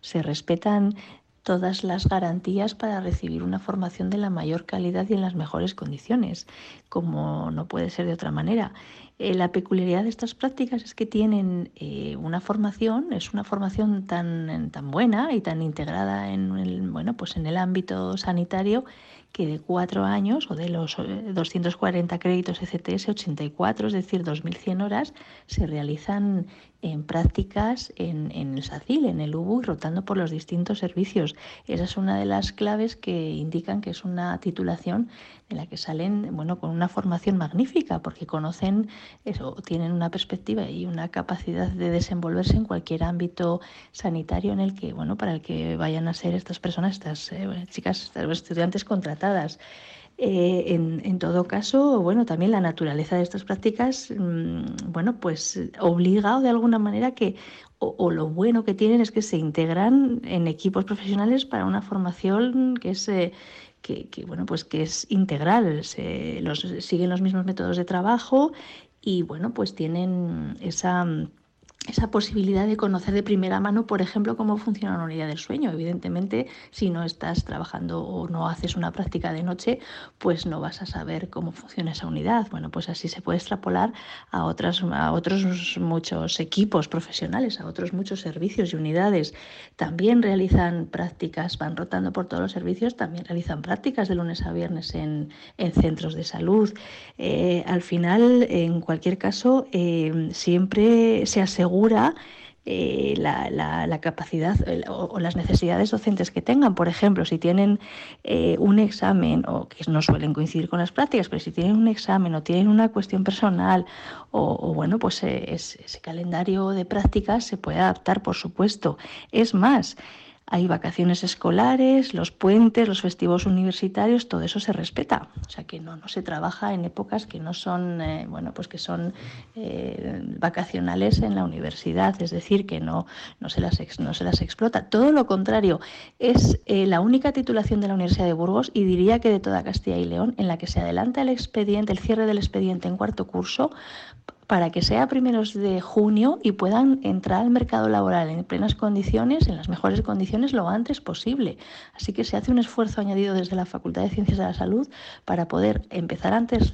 se respetan todas las garantías para recibir una formación de la mayor calidad y en las mejores condiciones, como no puede ser de otra manera. Eh, la peculiaridad de estas prácticas es que tienen eh, una formación, es una formación tan, tan buena y tan integrada en el, bueno, pues en el ámbito sanitario que de cuatro años o de los 240 eh, créditos ECTS, 84, es decir, 2.100 horas, se realizan en prácticas en, en, el SACIL, en el UBU y rotando por los distintos servicios. Esa es una de las claves que indican que es una titulación en la que salen bueno, con una formación magnífica porque conocen eso, tienen una perspectiva y una capacidad de desenvolverse en cualquier ámbito sanitario en el que, bueno, para el que vayan a ser estas personas, estas eh, chicas, estas estudiantes contratadas. Eh, en, en, todo caso, bueno, también la naturaleza de estas prácticas, mmm, bueno, pues obliga de alguna manera que, o, lo bueno que tienen es que se integran en equipos profesionales para una formación que es, eh, que, que, bueno, pues que es integral, se, los, siguen los mismos métodos de trabajo y, bueno, pues tienen esa esa posibilidad de conocer de primera mano, por ejemplo, cómo funciona una unidad del sueño. Evidentemente, si no estás trabajando o no haces una práctica de noche, pues no vas a saber cómo funciona esa unidad. Bueno, pues así se puede extrapolar a, otras, a otros muchos equipos profesionales, a otros muchos servicios y unidades. También realizan prácticas, van rotando por todos los servicios, también realizan prácticas de lunes a viernes en, en centros de salud. Eh, al final, en cualquier caso, eh, siempre se asegura eh, la, capacidad o, las necesidades docentes que tengan. Por ejemplo, si tienen eh, un examen, o que no suelen coincidir con las prácticas, pero si tienen un examen o tienen una cuestión personal, o, bueno, pues eh, ese calendario de prácticas se puede adaptar, por supuesto. Es más, hay vacaciones escolares, los puentes, los festivos universitarios, todo eso se respeta. O sea que no, no se trabaja en épocas que no son, eh, bueno, pues que son eh, vacacionales en la universidad, es decir, que no, no, se las no se las explota. Todo lo contrario, es eh, la única titulación de la Universidad de Burgos y diría que de toda Castilla y León en la que se adelanta el expediente, el cierre del expediente en cuarto curso para que sea primeros de junio y puedan entrar al mercado laboral en plenas condiciones, en las mejores condiciones, lo antes posible. Así que se hace un esfuerzo añadido desde la Facultad de Ciencias de la Salud para poder empezar antes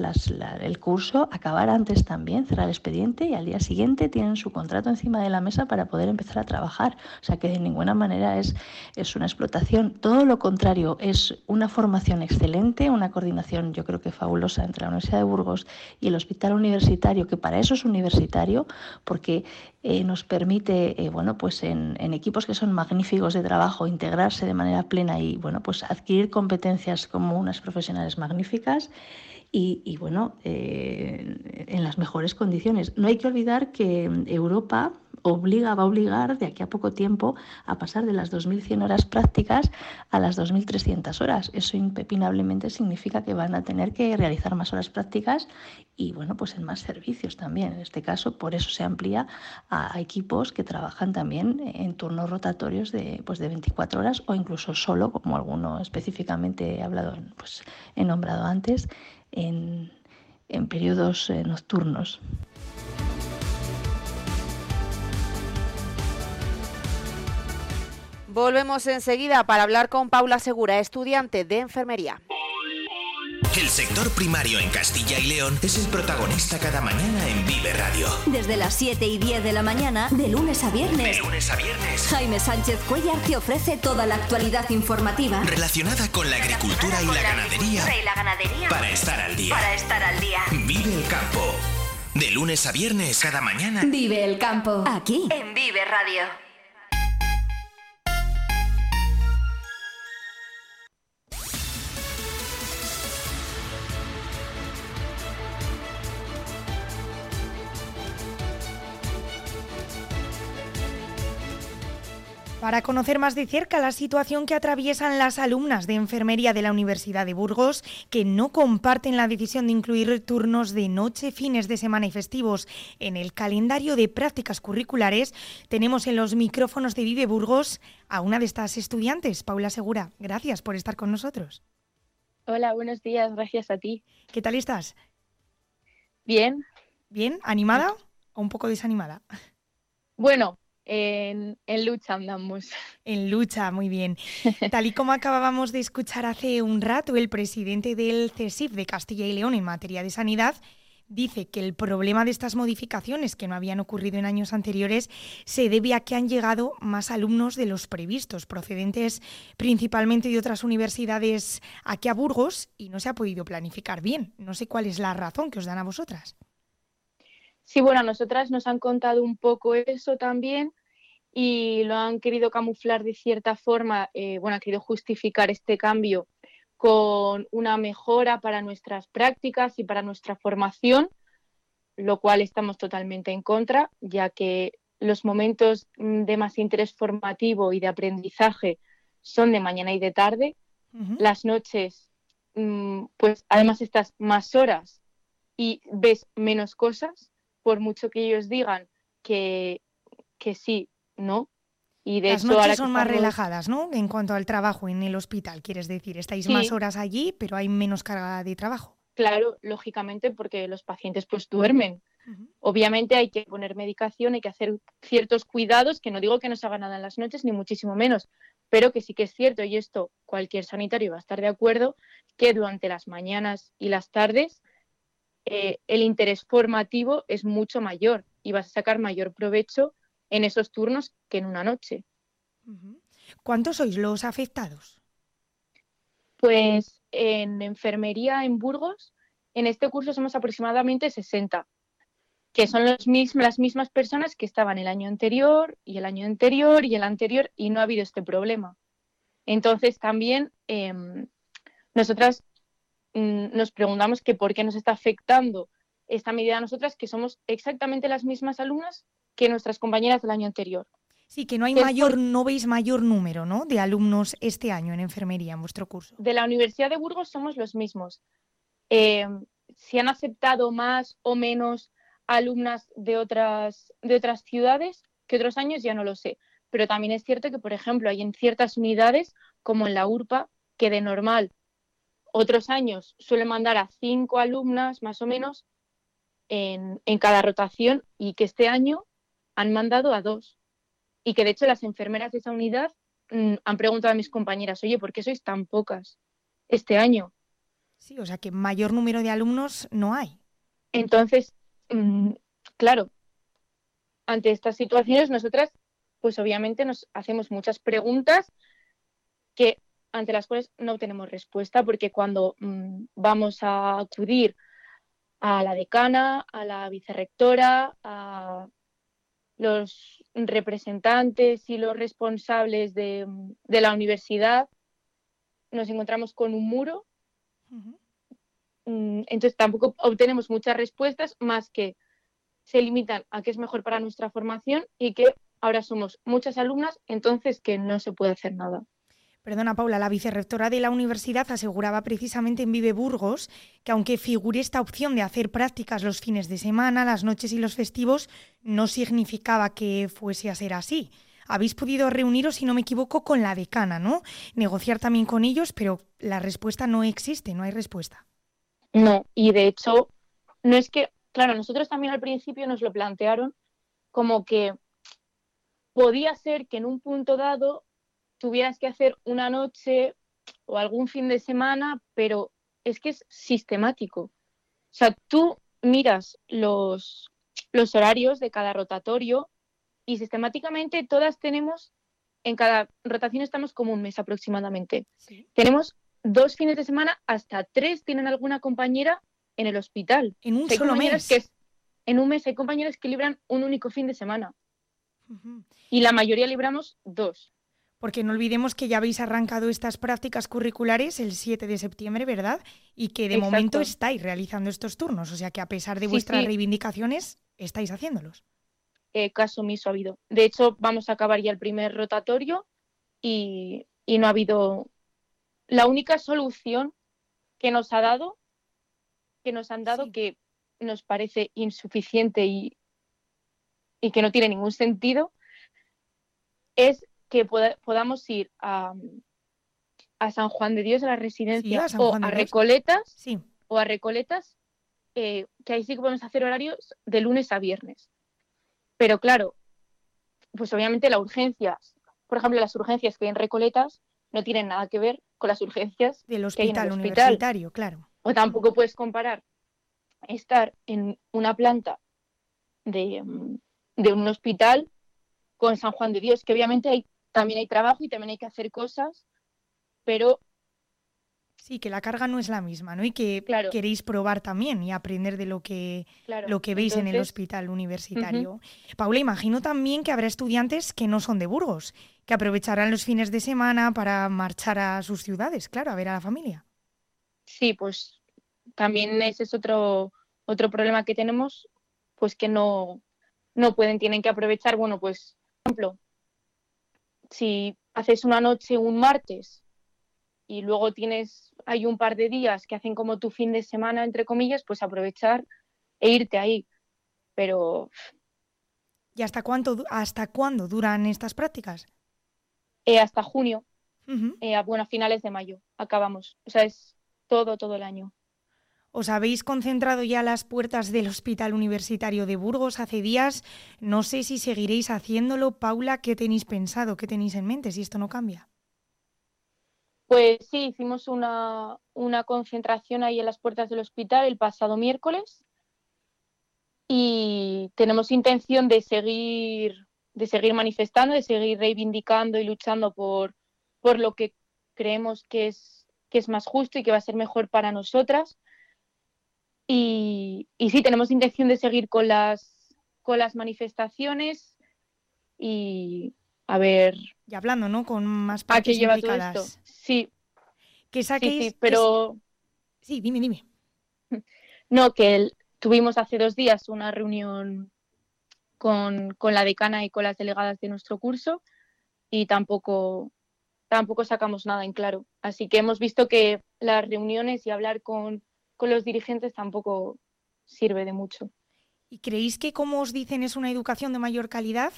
el curso, acabar antes también, cerrar el expediente y al día siguiente tienen su contrato encima de la mesa para poder empezar a trabajar. O sea que de ninguna manera es, es una explotación, todo lo contrario, es una formación excelente, una coordinación yo creo que fabulosa entre la Universidad de Burgos y el Hospital Universitario, que para eso es universitario porque eh, nos permite, eh, bueno, pues en, equipos que son magníficos de trabajo, integrarse de manera plena y, bueno, pues adquirir competencias como unas profesionales magníficas. Y, bueno, eh, en las mejores condiciones. No hay que olvidar que Europa obliga, va a obligar de aquí a poco tiempo a pasar de las 2.100 horas prácticas a las 2.300 horas. Eso impepinablemente significa que van a tener que realizar más horas prácticas y bueno, pues en más servicios también. En este caso, por eso se amplía a, equipos que trabajan también en turnos rotatorios de, pues de 24 horas o incluso solo, como alguno específicamente he hablado, pues he nombrado antes, en, en periodos eh, nocturnos. Volvemos enseguida para hablar con Paula Segura, estudiante de enfermería. El sector primario en Castilla y León es el protagonista cada mañana en Vive Radio. Desde las 7 y 10 de la mañana, de lunes a viernes. De lunes a viernes. Jaime Sánchez Cuellar te ofrece toda la actualidad informativa. Relacionada con la agricultura, y, la y la ganadería. Para estar al día. Para estar al día. Vive el campo. De lunes a viernes, cada mañana. Vive el campo. Aquí. En Vive Radio. Para conocer más de cerca la situación que atraviesan las alumnas de enfermería de la Universidad de Burgos, que no comparten la decisión de incluir turnos de noche, fines de semana y festivos en el calendario de prácticas curriculares, tenemos en los micrófonos de Vive Burgos a una de estas estudiantes, Paula Segura. Gracias por estar con nosotros. Hola, buenos días, gracias a ti. ¿Qué tal estás? Bien. ¿Bien? ¿Animada o un poco desanimada? Bueno, en, lucha andamos. En lucha, muy bien. Tal y como acabábamos de escuchar hace un rato, el presidente del CESIF de Castilla y León en materia de sanidad dice que el problema de estas modificaciones, que no habían ocurrido en años anteriores, se debe a que han llegado más alumnos de los previstos, procedentes principalmente de otras universidades aquí a Burgos, y no se ha podido planificar bien. No sé cuál es la razón que os dan a vosotras. Sí, bueno, a nosotras nos han contado un poco eso también y lo han querido camuflar de cierta forma, eh, bueno, han querido justificar este cambio con una mejora para nuestras prácticas y para nuestra formación, lo cual estamos totalmente en contra, ya que los momentos mm, de más interés formativo y de aprendizaje son de mañana y de tarde. Las noches, mm, pues además estás más horas y ves menos cosas por mucho que ellos digan que, que sí, no. Y de Las noches son más relajadas, ¿no? En cuanto al trabajo en el hospital, quieres decir. Estáis más horas allí, pero hay menos carga de trabajo. Claro, lógicamente, porque los pacientes pues duermen. Obviamente hay que poner medicación, hay que hacer ciertos cuidados, que no digo que no se haga nada en las noches, ni muchísimo menos, pero que sí que es cierto, y esto cualquier sanitario va a estar de acuerdo, que durante las mañanas y las tardes eh, el interés formativo es mucho mayor y vas a sacar mayor provecho en esos turnos que en una noche. ¿Cuántos sois los afectados? Pues en enfermería en Burgos, en este curso somos aproximadamente 60, que son los las mismas personas que estaban el año anterior y el año anterior y el anterior y no ha habido este problema. Entonces también em, nosotras mm, nos preguntamos que por qué nos está afectando esta medida a nosotras, que somos exactamente las mismas alumnas que nuestras compañeras del año anterior. Sí, que no hay mayor, no veis mayor número, ¿no? De alumnos este año en enfermería en vuestro curso. De la Universidad de Burgos somos los mismos. Eh, si han aceptado más o menos alumnas de otras, de otras ciudades que otros años, ya no lo sé. Pero también es cierto que, por ejemplo, hay en ciertas unidades, como en la URPA, que de normal otros años suele mandar a cinco alumnas más o menos en, en cada rotación y que este año han mandado a dos y que de hecho las enfermeras de esa unidad mm, han preguntado a mis compañeras, oye, ¿por qué sois tan pocas este año? Sí, o sea que mayor número de alumnos no hay. Entonces, mm, claro, ante estas situaciones nosotras, pues obviamente nos hacemos muchas preguntas que ante las cuales no tenemos respuesta, porque cuando mm, vamos a acudir a la decana, a la vicerrectora, a los representantes y los responsables de, la universidad nos encontramos con un muro. Mm, entonces tampoco obtenemos muchas respuestas más que se limitan a que es mejor para nuestra formación y que ahora somos muchas alumnas, entonces que no se puede hacer nada. Perdona, Paula, la vicerrectora de la universidad aseguraba precisamente en Vive Burgos que aunque figure esta opción de hacer prácticas los fines de semana, las noches y los festivos, no significaba que fuese a ser así. Habéis podido reuniros, si no me equivoco, con la decana, ¿no? Negociar también con ellos, pero la respuesta no existe, no hay respuesta. No, y de hecho, no es que, claro, nosotros también al principio nos lo plantearon como que podía ser que en un punto dado tuvieras que hacer una noche o algún fin de semana, pero es que es sistemático. O sea, tú miras los, los horarios de cada rotatorio y sistemáticamente todas tenemos, en cada rotación estamos como un mes aproximadamente. Tenemos dos fines de semana, hasta tres tienen alguna compañera en el hospital. En un solo mes. Que en un mes hay compañeros que libran un único fin de semana. Y la mayoría libramos dos. Porque no olvidemos que ya habéis arrancado estas prácticas curriculares el 7 de septiembre, ¿verdad? Y que de momento estáis realizando estos turnos. O sea que a pesar de vuestras reivindicaciones, estáis haciéndolos. Eh, caso omiso ha habido. De hecho, vamos a acabar ya el primer rotatorio y, no ha habido. La única solución que nos ha dado, que nos han dado, que nos parece insuficiente y, y que no tiene ningún sentido, es que podamos ir a, San Juan de Dios, a la residencia, o a Recoletas, sí. o a Recoletas, eh, que ahí sí que podemos hacer horarios de lunes a viernes. Pero claro, pues obviamente la urgencia, por ejemplo, las urgencias que hay en Recoletas no tienen nada que ver con las urgencias del hospital universitario, claro. O tampoco puedes comparar estar en una planta de, de un hospital con San Juan de Dios, que obviamente hay también hay trabajo y también hay que hacer cosas, pero... Sí, que la carga no es la misma, ¿no? Y que queréis probar también y aprender de lo que, lo que veis en el hospital universitario. Paula, imagino también que habrá estudiantes que no son de Burgos, que aprovecharán los fines de semana para marchar a sus ciudades, claro, a ver a la familia. Sí, pues también ese es otro, otro problema que tenemos, pues que no, no pueden, tienen que aprovechar, bueno, pues, por ejemplo, si haces una noche un martes y luego tienes, hay un par de días que hacen como tu fin de semana, entre comillas, pues aprovechar e irte ahí. Pero... ¿Y hasta, cuánto, hasta cuándo duran estas prácticas? Eh, hasta junio. Eh, bueno, a finales de mayo acabamos. O sea, es todo, todo el año. Os habéis concentrado ya a las puertas del Hospital Universitario de Burgos hace días. No sé si seguiréis haciéndolo. Paula, ¿qué tenéis pensado? ¿Qué tenéis en mente si esto no cambia? Pues sí, hicimos una, una concentración ahí en las puertas del hospital el pasado miércoles y tenemos intención de seguir, de seguir manifestando, de seguir reivindicando y luchando por, por lo que creemos que es, que es más justo y que va a ser mejor para nosotras. Y, y sí, tenemos intención de seguir con las, con las manifestaciones y a ver. Y hablando, ¿no? Con más ¿A partes lleva todo esto? Sí. Que saquéis. sí, pero. Sí, dime, dime. No, que el- tuvimos hace dos días una reunión con, con la decana y con las delegadas de nuestro curso y tampoco, tampoco sacamos nada en claro. Así que hemos visto que las reuniones y hablar con, con los dirigentes tampoco sirve de mucho. ¿Y creéis que, como os dicen, es una educación de mayor calidad?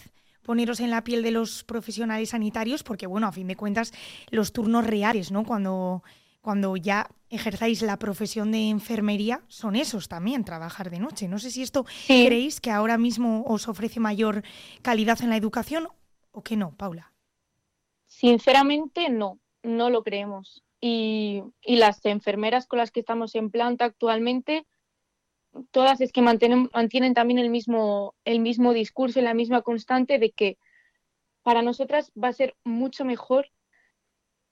Poneros en la piel de los profesionales sanitarios, porque, bueno, a fin de cuentas, los turnos reales, ¿no? Cuando, cuando ya ejerzáis la profesión de enfermería, son esos también, trabajar de noche. No sé si esto Sí. creéis que ahora mismo os ofrece mayor calidad en la educación o que no, Paula. Sinceramente, no, no lo creemos. Y, las enfermeras con las que estamos en planta actualmente, todas es que mantienen, mantienen también el mismo, el mismo discurso y la misma constante de que para nosotras va a ser mucho mejor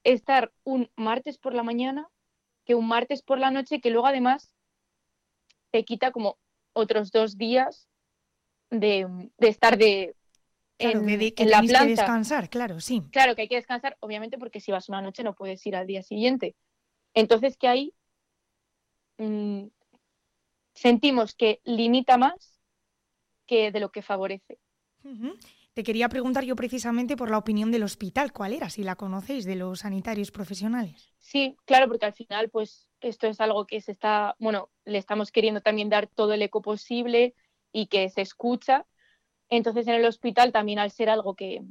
estar un martes por la mañana que un martes por la noche, que luego además te quita como otros dos días de, de estar de, Claro, en, que, de- que en la tenéis que planta. descansar, claro, sí. Claro que hay que descansar, obviamente, porque si vas una noche no puedes ir al día siguiente. Entonces, que ahí mm, sentimos que limita más que de lo que favorece. Te quería preguntar yo precisamente por la opinión del hospital. ¿Cuál era? Si la conocéis, de los sanitarios profesionales. Sí, claro, porque al final, pues esto es algo que se está, bueno, le estamos queriendo también dar todo el eco posible y que se escucha. Entonces, en el hospital también al ser algo que,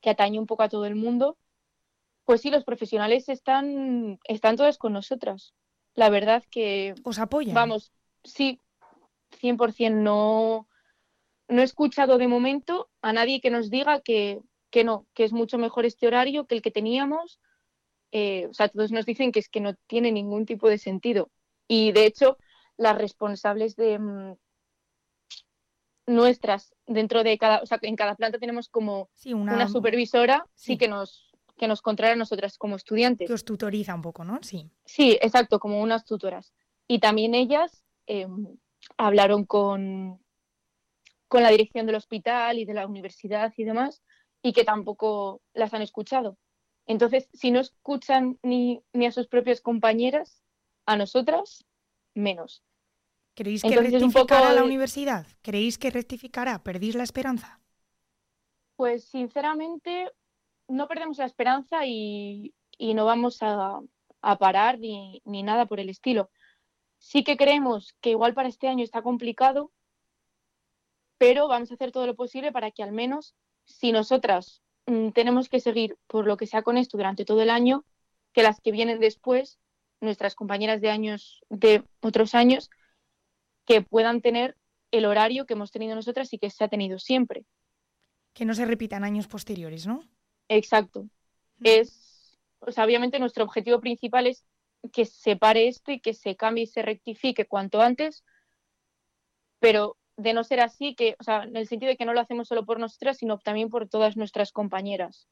que atañe un poco a todo el mundo, pues sí, los profesionales están, están todos con nosotras. La verdad que ¿Os apoyan? Vamos, sí, 100% no, no he escuchado de momento a nadie que nos diga que, que no, que es mucho mejor este horario que el que teníamos. Eh, o sea, todos nos dicen que es que no tiene ningún tipo de sentido. Y de hecho, las responsables de mm, nuestras dentro de cada, o sea, en cada planta tenemos como Sí, una, una supervisora, sí, sí. que nos que nos controla a nosotras como estudiantes. que os tutoriza un poco, ¿no? Sí. Sí, exacto, como unas tutoras. Y también ellas eh, hablaron con, con la dirección del hospital y de la universidad y demás, y que tampoco las han escuchado. Entonces, si no escuchan ni, ni a sus propias compañeras, a nosotras, menos. ¿Creéis que Entonces, rectificará la universidad? ¿Creéis que rectificará? ¿Perdís la esperanza? Pues sinceramente, no perdemos la esperanza y, y no vamos a, a parar ni, ni nada por el estilo. Sí que creemos que igual para este año está complicado, pero vamos a hacer todo lo posible para que al menos, si nosotras mm, tenemos que seguir por lo que sea con esto durante todo el año, que las que vienen después, nuestras compañeras de años, de otros años, que puedan tener el horario que hemos tenido nosotras y que se ha tenido siempre. Que no se repitan años posteriores, ¿no? Exacto. Es, o sea, obviamente nuestro objetivo principal es que se pare esto y que se cambie y se rectifique cuanto antes, pero de no ser así, que, o sea, en el sentido de que no lo hacemos solo por nosotras, sino también por todas nuestras compañeras.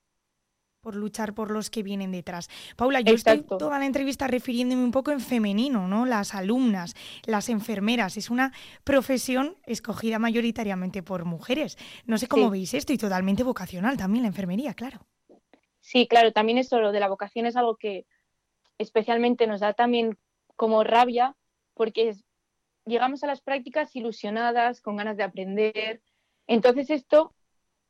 Por luchar por los que vienen detrás. Paula, yo estoy toda la entrevista refiriéndome un poco en femenino, ¿no? Las alumnas, las enfermeras. Es una profesión escogida mayoritariamente por mujeres. No sé cómo Sí. veis esto y totalmente vocacional también la enfermería, claro. Sí, claro, también eso, lo de la vocación es algo que especialmente nos da también como rabia, porque llegamos a las prácticas ilusionadas, con ganas de aprender. Entonces esto,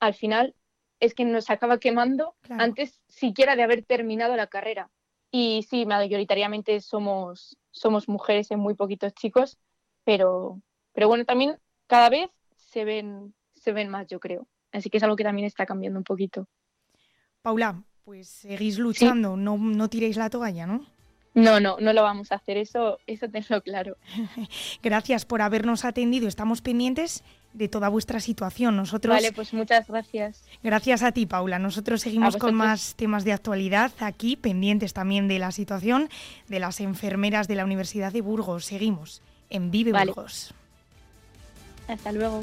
al final, es que nos acaba quemando Claro. antes siquiera de haber terminado la carrera. Y sí, mayoritariamente somos, somos mujeres en muy poquitos chicos, pero, pero bueno, también cada vez se ven, se ven más, yo creo. Así que es algo que también está cambiando un poquito. Paula, pues seguís luchando, no, no tiréis la toalla, ¿no? No, no, no lo vamos a hacer, eso, eso tenlo claro. Gracias por habernos atendido, estamos pendientes de toda vuestra situación. Nosotros. Vale, pues muchas gracias. Gracias a ti, Paula. Nosotros seguimos con más temas de actualidad aquí, pendientes también de la situación de las enfermeras de la Universidad de Burgos. Seguimos en Vive Burgos. Hasta luego.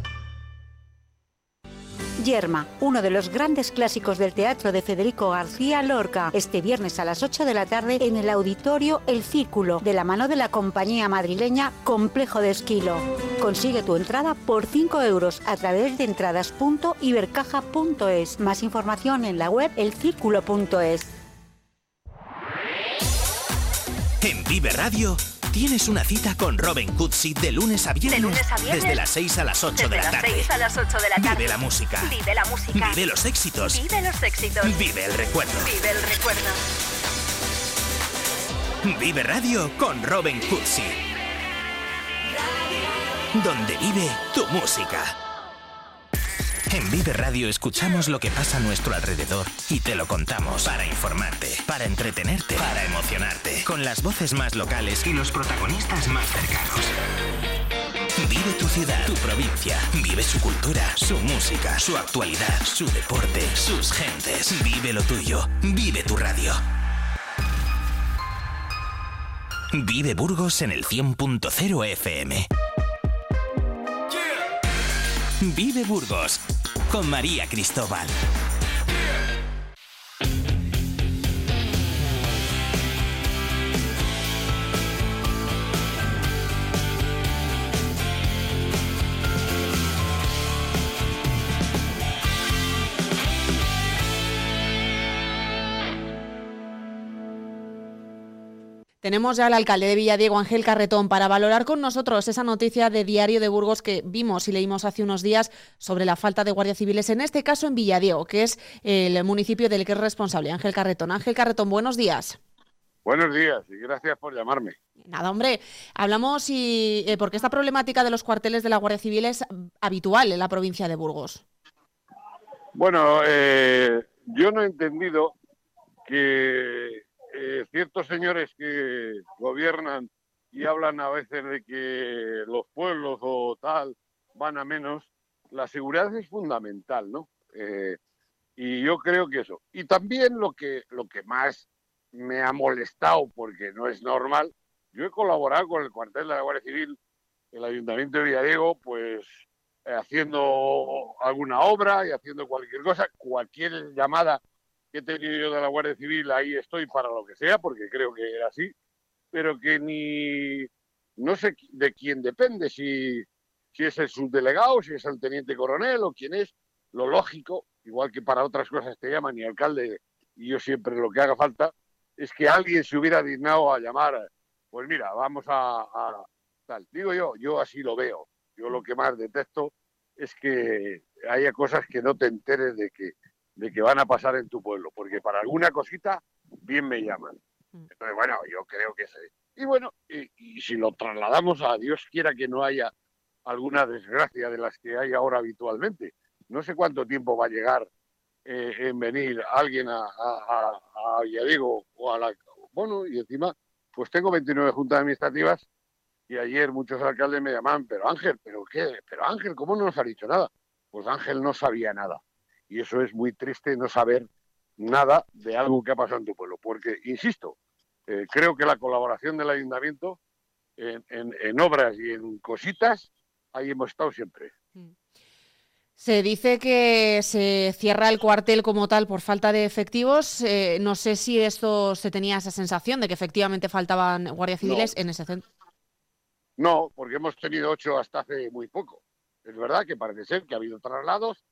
Yerma, uno de los grandes clásicos del teatro de Federico García Lorca, este viernes a las 8 de la tarde en el auditorio El Círculo, de la mano de la compañía madrileña Complejo de Esquilo. Consigue tu entrada por 5 euros a través de entradas.ibercaja.es. Más información en la web elcírculo.es. En Vive Radio Tienes una cita con Robin Cootsy de lunes a viernes. Desde las 6 a las 8 de la tarde. Las 6 a las 8 de la tarde. Vive la música. Vive la música. Vive los éxitos. Vive los éxitos. Vive el recuerdo. Vive el recuerdo. Vive Radio con Robin Cootsy. Donde vive tu música. En Vive Radio escuchamos lo que pasa a nuestro alrededor y te lo contamos para informarte, para entretenerte, para emocionarte, con las voces más locales y los protagonistas más cercanos. Vive tu ciudad, tu provincia, vive su cultura, su música, su actualidad, su deporte, sus gentes. Vive lo tuyo, vive tu radio. Vive Burgos en el 100.0 FM. Vive Burgos con María Cristóbal. Tenemos ya al alcalde de Villadiego, Ángel Carretón, para valorar con nosotros esa noticia de Diario de Burgos que vimos y leímos hace unos días sobre la falta de guardias civiles, en este caso en Villadiego, que es el municipio del que es responsable, Ángel Carretón. Ángel Carretón, buenos días. Buenos días y gracias por llamarme. Nada, hombre, hablamos y eh, porque esta problemática de los cuarteles de la Guardia Civil es habitual en la provincia de Burgos. Bueno, eh, yo no he entendido que eh, ciertos señores que gobiernan y hablan a veces de que los pueblos o tal van a menos, la seguridad es fundamental, ¿no? Eh, y yo creo que eso. Y también lo que, lo que más me ha molestado, porque no es normal, yo he colaborado con el cuartel de la Guardia Civil, el Ayuntamiento de Villadiego, pues eh, haciendo alguna obra y haciendo cualquier cosa, cualquier llamada que he tenido yo de la Guardia Civil, ahí estoy para lo que sea, porque creo que era así, pero que ni, no sé de quién depende, si, si es el subdelegado, si es el teniente coronel o quién es, lo lógico, igual que para otras cosas te llaman y alcalde, y yo siempre lo que haga falta, es que alguien se hubiera dignado a llamar, pues mira, vamos a, a tal. Digo yo, yo así lo veo. Yo lo que más detesto es que haya cosas que no te enteres de que de que van a pasar en tu pueblo, porque para alguna cosita bien me llaman. Mm. Entonces, bueno, yo creo que sí. Y bueno, y, si lo trasladamos a Dios quiera que no haya alguna desgracia de las que hay ahora habitualmente, no sé cuánto tiempo va a llegar eh, en venir alguien a, a, o a la... Bueno, y encima, pues tengo 29 juntas administrativas y ayer muchos alcaldes me llamaban, pero Ángel, ¿pero qué? Pero Ángel, ¿cómo no nos ha dicho nada? Pues Ángel no sabía nada y eso es muy triste no saber nada de algo que ha pasado en tu pueblo, porque, insisto, eh, creo que la colaboración del ayuntamiento en, obras y en cositas, ahí hemos estado siempre. Se dice que se cierra el cuartel como tal por falta de efectivos. Eh, no sé si esto se tenía esa sensación de que efectivamente faltaban guardias civiles en ese centro. No, porque hemos tenido ocho hasta hace muy poco. Es verdad que parece ser que ha habido traslados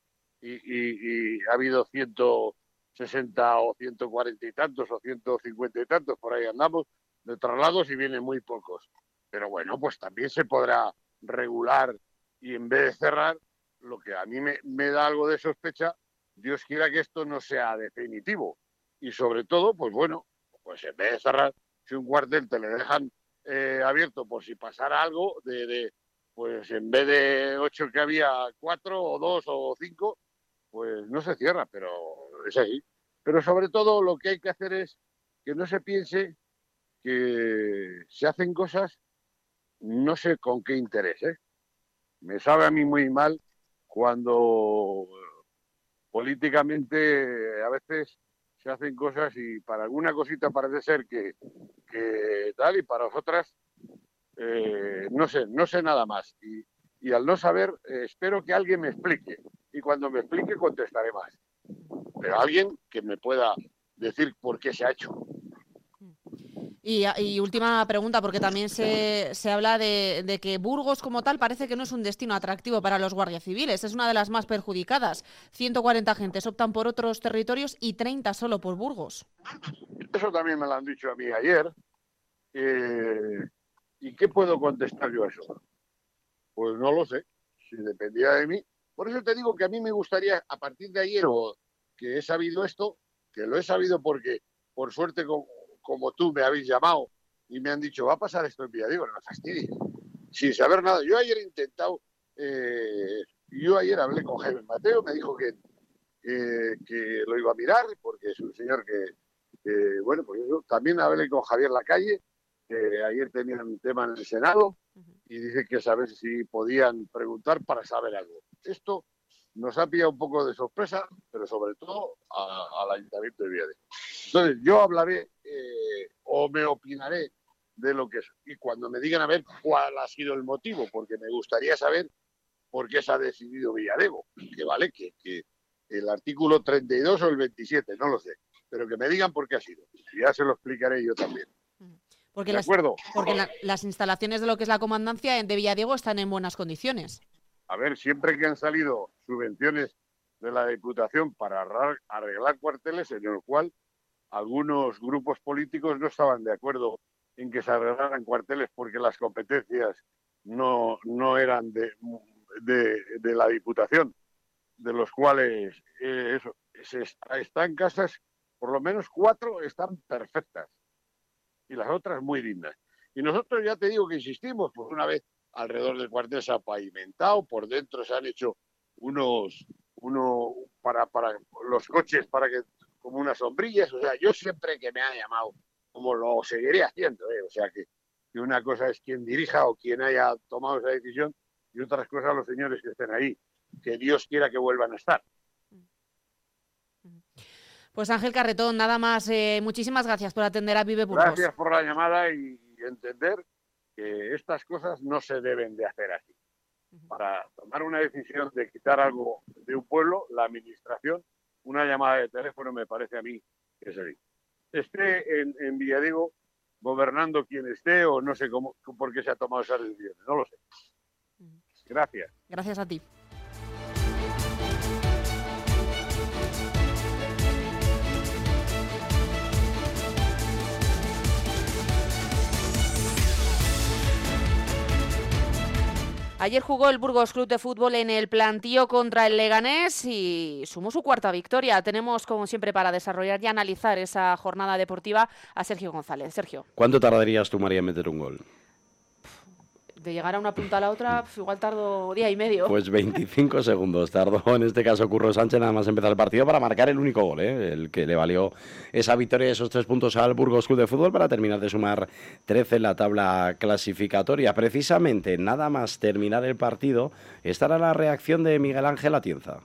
y, ha habido 160 o 140 y tantos o 150 y tantos, por ahí andamos, de traslados y vienen muy pocos. Pero bueno, pues también se podrá regular y en vez de cerrar, lo que a mí me, da algo de sospecha, Dios quiera que esto no sea definitivo. Y sobre todo, pues bueno, pues en vez de cerrar, si un cuartel te le dejan eh, abierto por si pasara algo, de, pues en vez de ocho que había, cuatro o dos o cinco, pues no se cierra, pero es así. Pero sobre todo lo que hay que hacer es que no se piense que se hacen cosas no sé con qué interés. ¿eh? Me sabe a mí muy mal cuando políticamente a veces se hacen cosas y para alguna cosita parece ser que, que tal y para otras eh, no sé, no sé nada más. Y al no saber, eh, espero que alguien me explique. Y cuando me explique contestaré más. Pero alguien que me pueda decir por qué se ha hecho. Y, y última pregunta, porque también se, se habla de, de que Burgos como tal parece que no es un destino atractivo para los guardias civiles, es una de las más perjudicadas. 140 agentes optan por otros territorios y 30 solo por Burgos. Eso también me lo han dicho a mí ayer. Eh, ¿Y qué puedo contestar yo a eso? Pues no lo sé, si dependía de mí. Por eso te digo que a mí me gustaría, a partir de ayer, o que he sabido esto, que lo he sabido porque, por suerte, como, tú me habéis llamado y me han dicho, va a pasar esto en Villadiego, no fastidies, sin saber nada. Yo ayer he intentado, eh, yo ayer hablé con Jaime Mateo, me dijo que, que, lo iba a mirar, porque es un señor que, bueno, pues eso. También hablé con Javier Lacalle, que ayer tenían un tema en el Senado, y dice que saber si podían preguntar para saber algo. Esto nos ha pillado un poco de sorpresa, pero sobre todo a- al Ayuntamiento de Villadejo. Entonces, yo hablaré eh, o me opinaré de lo que es. Y cuando me digan a ver cuál ha sido el motivo, porque me gustaría saber por qué se ha decidido Villadego, que vale, que, que el artículo 32 o el 27, no lo sé, pero que me digan por qué ha sido. Ya se lo explicaré yo también. Porque, ¿De las, acuerdo? porque la- las instalaciones de lo que es la comandancia de Villadiego están en buenas condiciones. A ver, siempre que han salido subvenciones de la Diputación para arreglar cuarteles en el cual algunos grupos políticos no estaban de acuerdo en que se arreglaran cuarteles porque las competencias no, no eran de, de, de la Diputación, de los cuales eh, eso, se está- están casas, por lo menos cuatro están perfectas y las otras muy dignas. Y nosotros ya te digo que insistimos, pues una vez alrededor del cuartel se ha pavimentado, por dentro se han hecho unos, uno para, para los coches, para que, como unas sombrillas, o sea, yo siempre que me ha llamado, como lo seguiré haciendo, ¿eh? o sea, que, que una cosa es quien dirija o quien haya tomado esa decisión y otras cosas los señores que estén ahí, que Dios quiera que vuelvan a estar. Pues Ángel Carretón, nada más. eh, muchísimas gracias por atender a Vive Burgos. Gracias por la llamada y, entender que estas cosas no se deben de hacer así. Para tomar una decisión de quitar algo de un pueblo, la administración, una llamada de teléfono me parece a mí que es así. Esté en, en Villadiego gobernando quien esté o no sé cómo, por qué se ha tomado esas decisiones, no lo sé. Gracias. Gracias a ti. Ayer jugó el Burgos Club de Fútbol en el plantío contra el Leganés y sumó su cuarta victoria. Tenemos, como siempre, para desarrollar y analizar esa jornada deportiva a Sergio González. Sergio, ¿Cuánto tardarías tú, María, en meter un gol? Llegar a una punta a la otra, pf, igual tardo día y medio. Pues 25 segundos tardó en este caso Curro Sánchez nada más empezar el partido para marcar el único gol, ¿eh? el que le valió esa victoria y esos tres puntos al Burgos Club de Fútbol para terminar de sumar 13 en la tabla clasificatoria. Precisamente, nada más terminar el partido, estará la reacción de Miguel Ángel Atienza.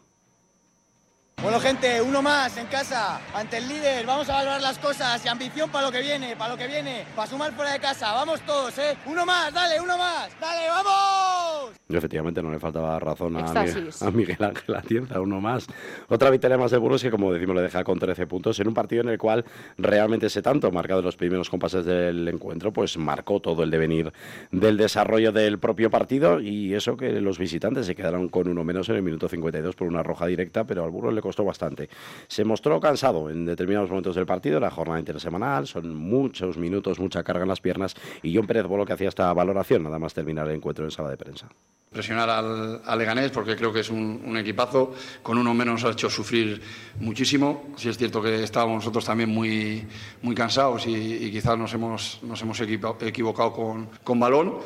Bueno, gente, uno más en casa, ante el líder. Vamos a valorar las cosas y ambición para lo que viene, para lo que viene, para sumar fuera de casa. Vamos todos, ¿eh? Uno más, dale, uno más. Dale, vamos. Y efectivamente no le faltaba razón a, Éxtasis. a Miguel Ángel Atienza, uno más. Otra victoria más de Burgos que, como decimos, le deja con 13 puntos en un partido en el cual realmente ese tanto, marcado en los primeros compases del encuentro, pues marcó todo el devenir del desarrollo del propio partido y eso que los visitantes se quedaron con uno menos en el minuto 52 por una roja directa, pero al Burgos le costó bastante. Se mostró cansado en determinados momentos del partido, la jornada intersemanal, son muchos minutos, mucha carga en las piernas y John Pérez Bolo que hacía esta valoración nada más terminar el encuentro en sala de prensa. presionar al, al Leganés porque creo que es un, equipazo. Con uno menos nos ha hecho sufrir muchísimo. Sí es cierto que estábamos nosotros también muy, muy cansados y, y quizás nos hemos, nos hemos equivocado con, con balón.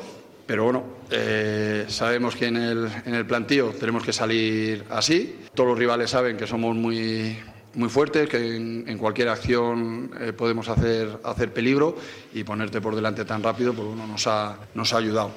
Pero bueno, eh, sabemos que en el, en el plantío tenemos que salir así. Todos los rivales saben que somos muy, muy fuertes, que en, cualquier acción eh, podemos hacer, hacer peligro y ponerte por delante tan rápido, pues uno nos ha, nos ha ayudado.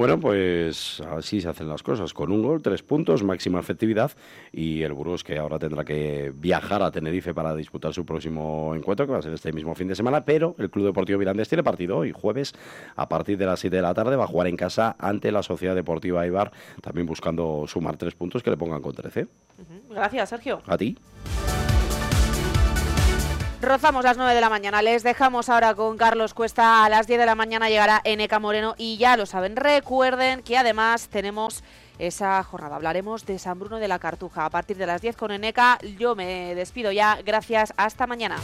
Bueno, pues así se hacen las cosas. Con un gol, tres puntos, máxima efectividad. Y el Burgos que ahora tendrá que viajar a Tenerife para disputar su próximo encuentro, que va a ser este mismo fin de semana. Pero el Club Deportivo Mirandés tiene partido hoy, jueves, a partir de las 7 de la tarde. Va a jugar en casa ante la Sociedad Deportiva Ibar, también buscando sumar tres puntos que le pongan con 13. Gracias, Sergio. A ti. Rozamos las 9 de la mañana. Les dejamos ahora con Carlos Cuesta. A las 10 de la mañana llegará Eneca Moreno y ya lo saben. Recuerden que además tenemos esa jornada. Hablaremos de San Bruno de la Cartuja. A partir de las 10 con Eneca. Yo me despido ya. Gracias. Hasta mañana.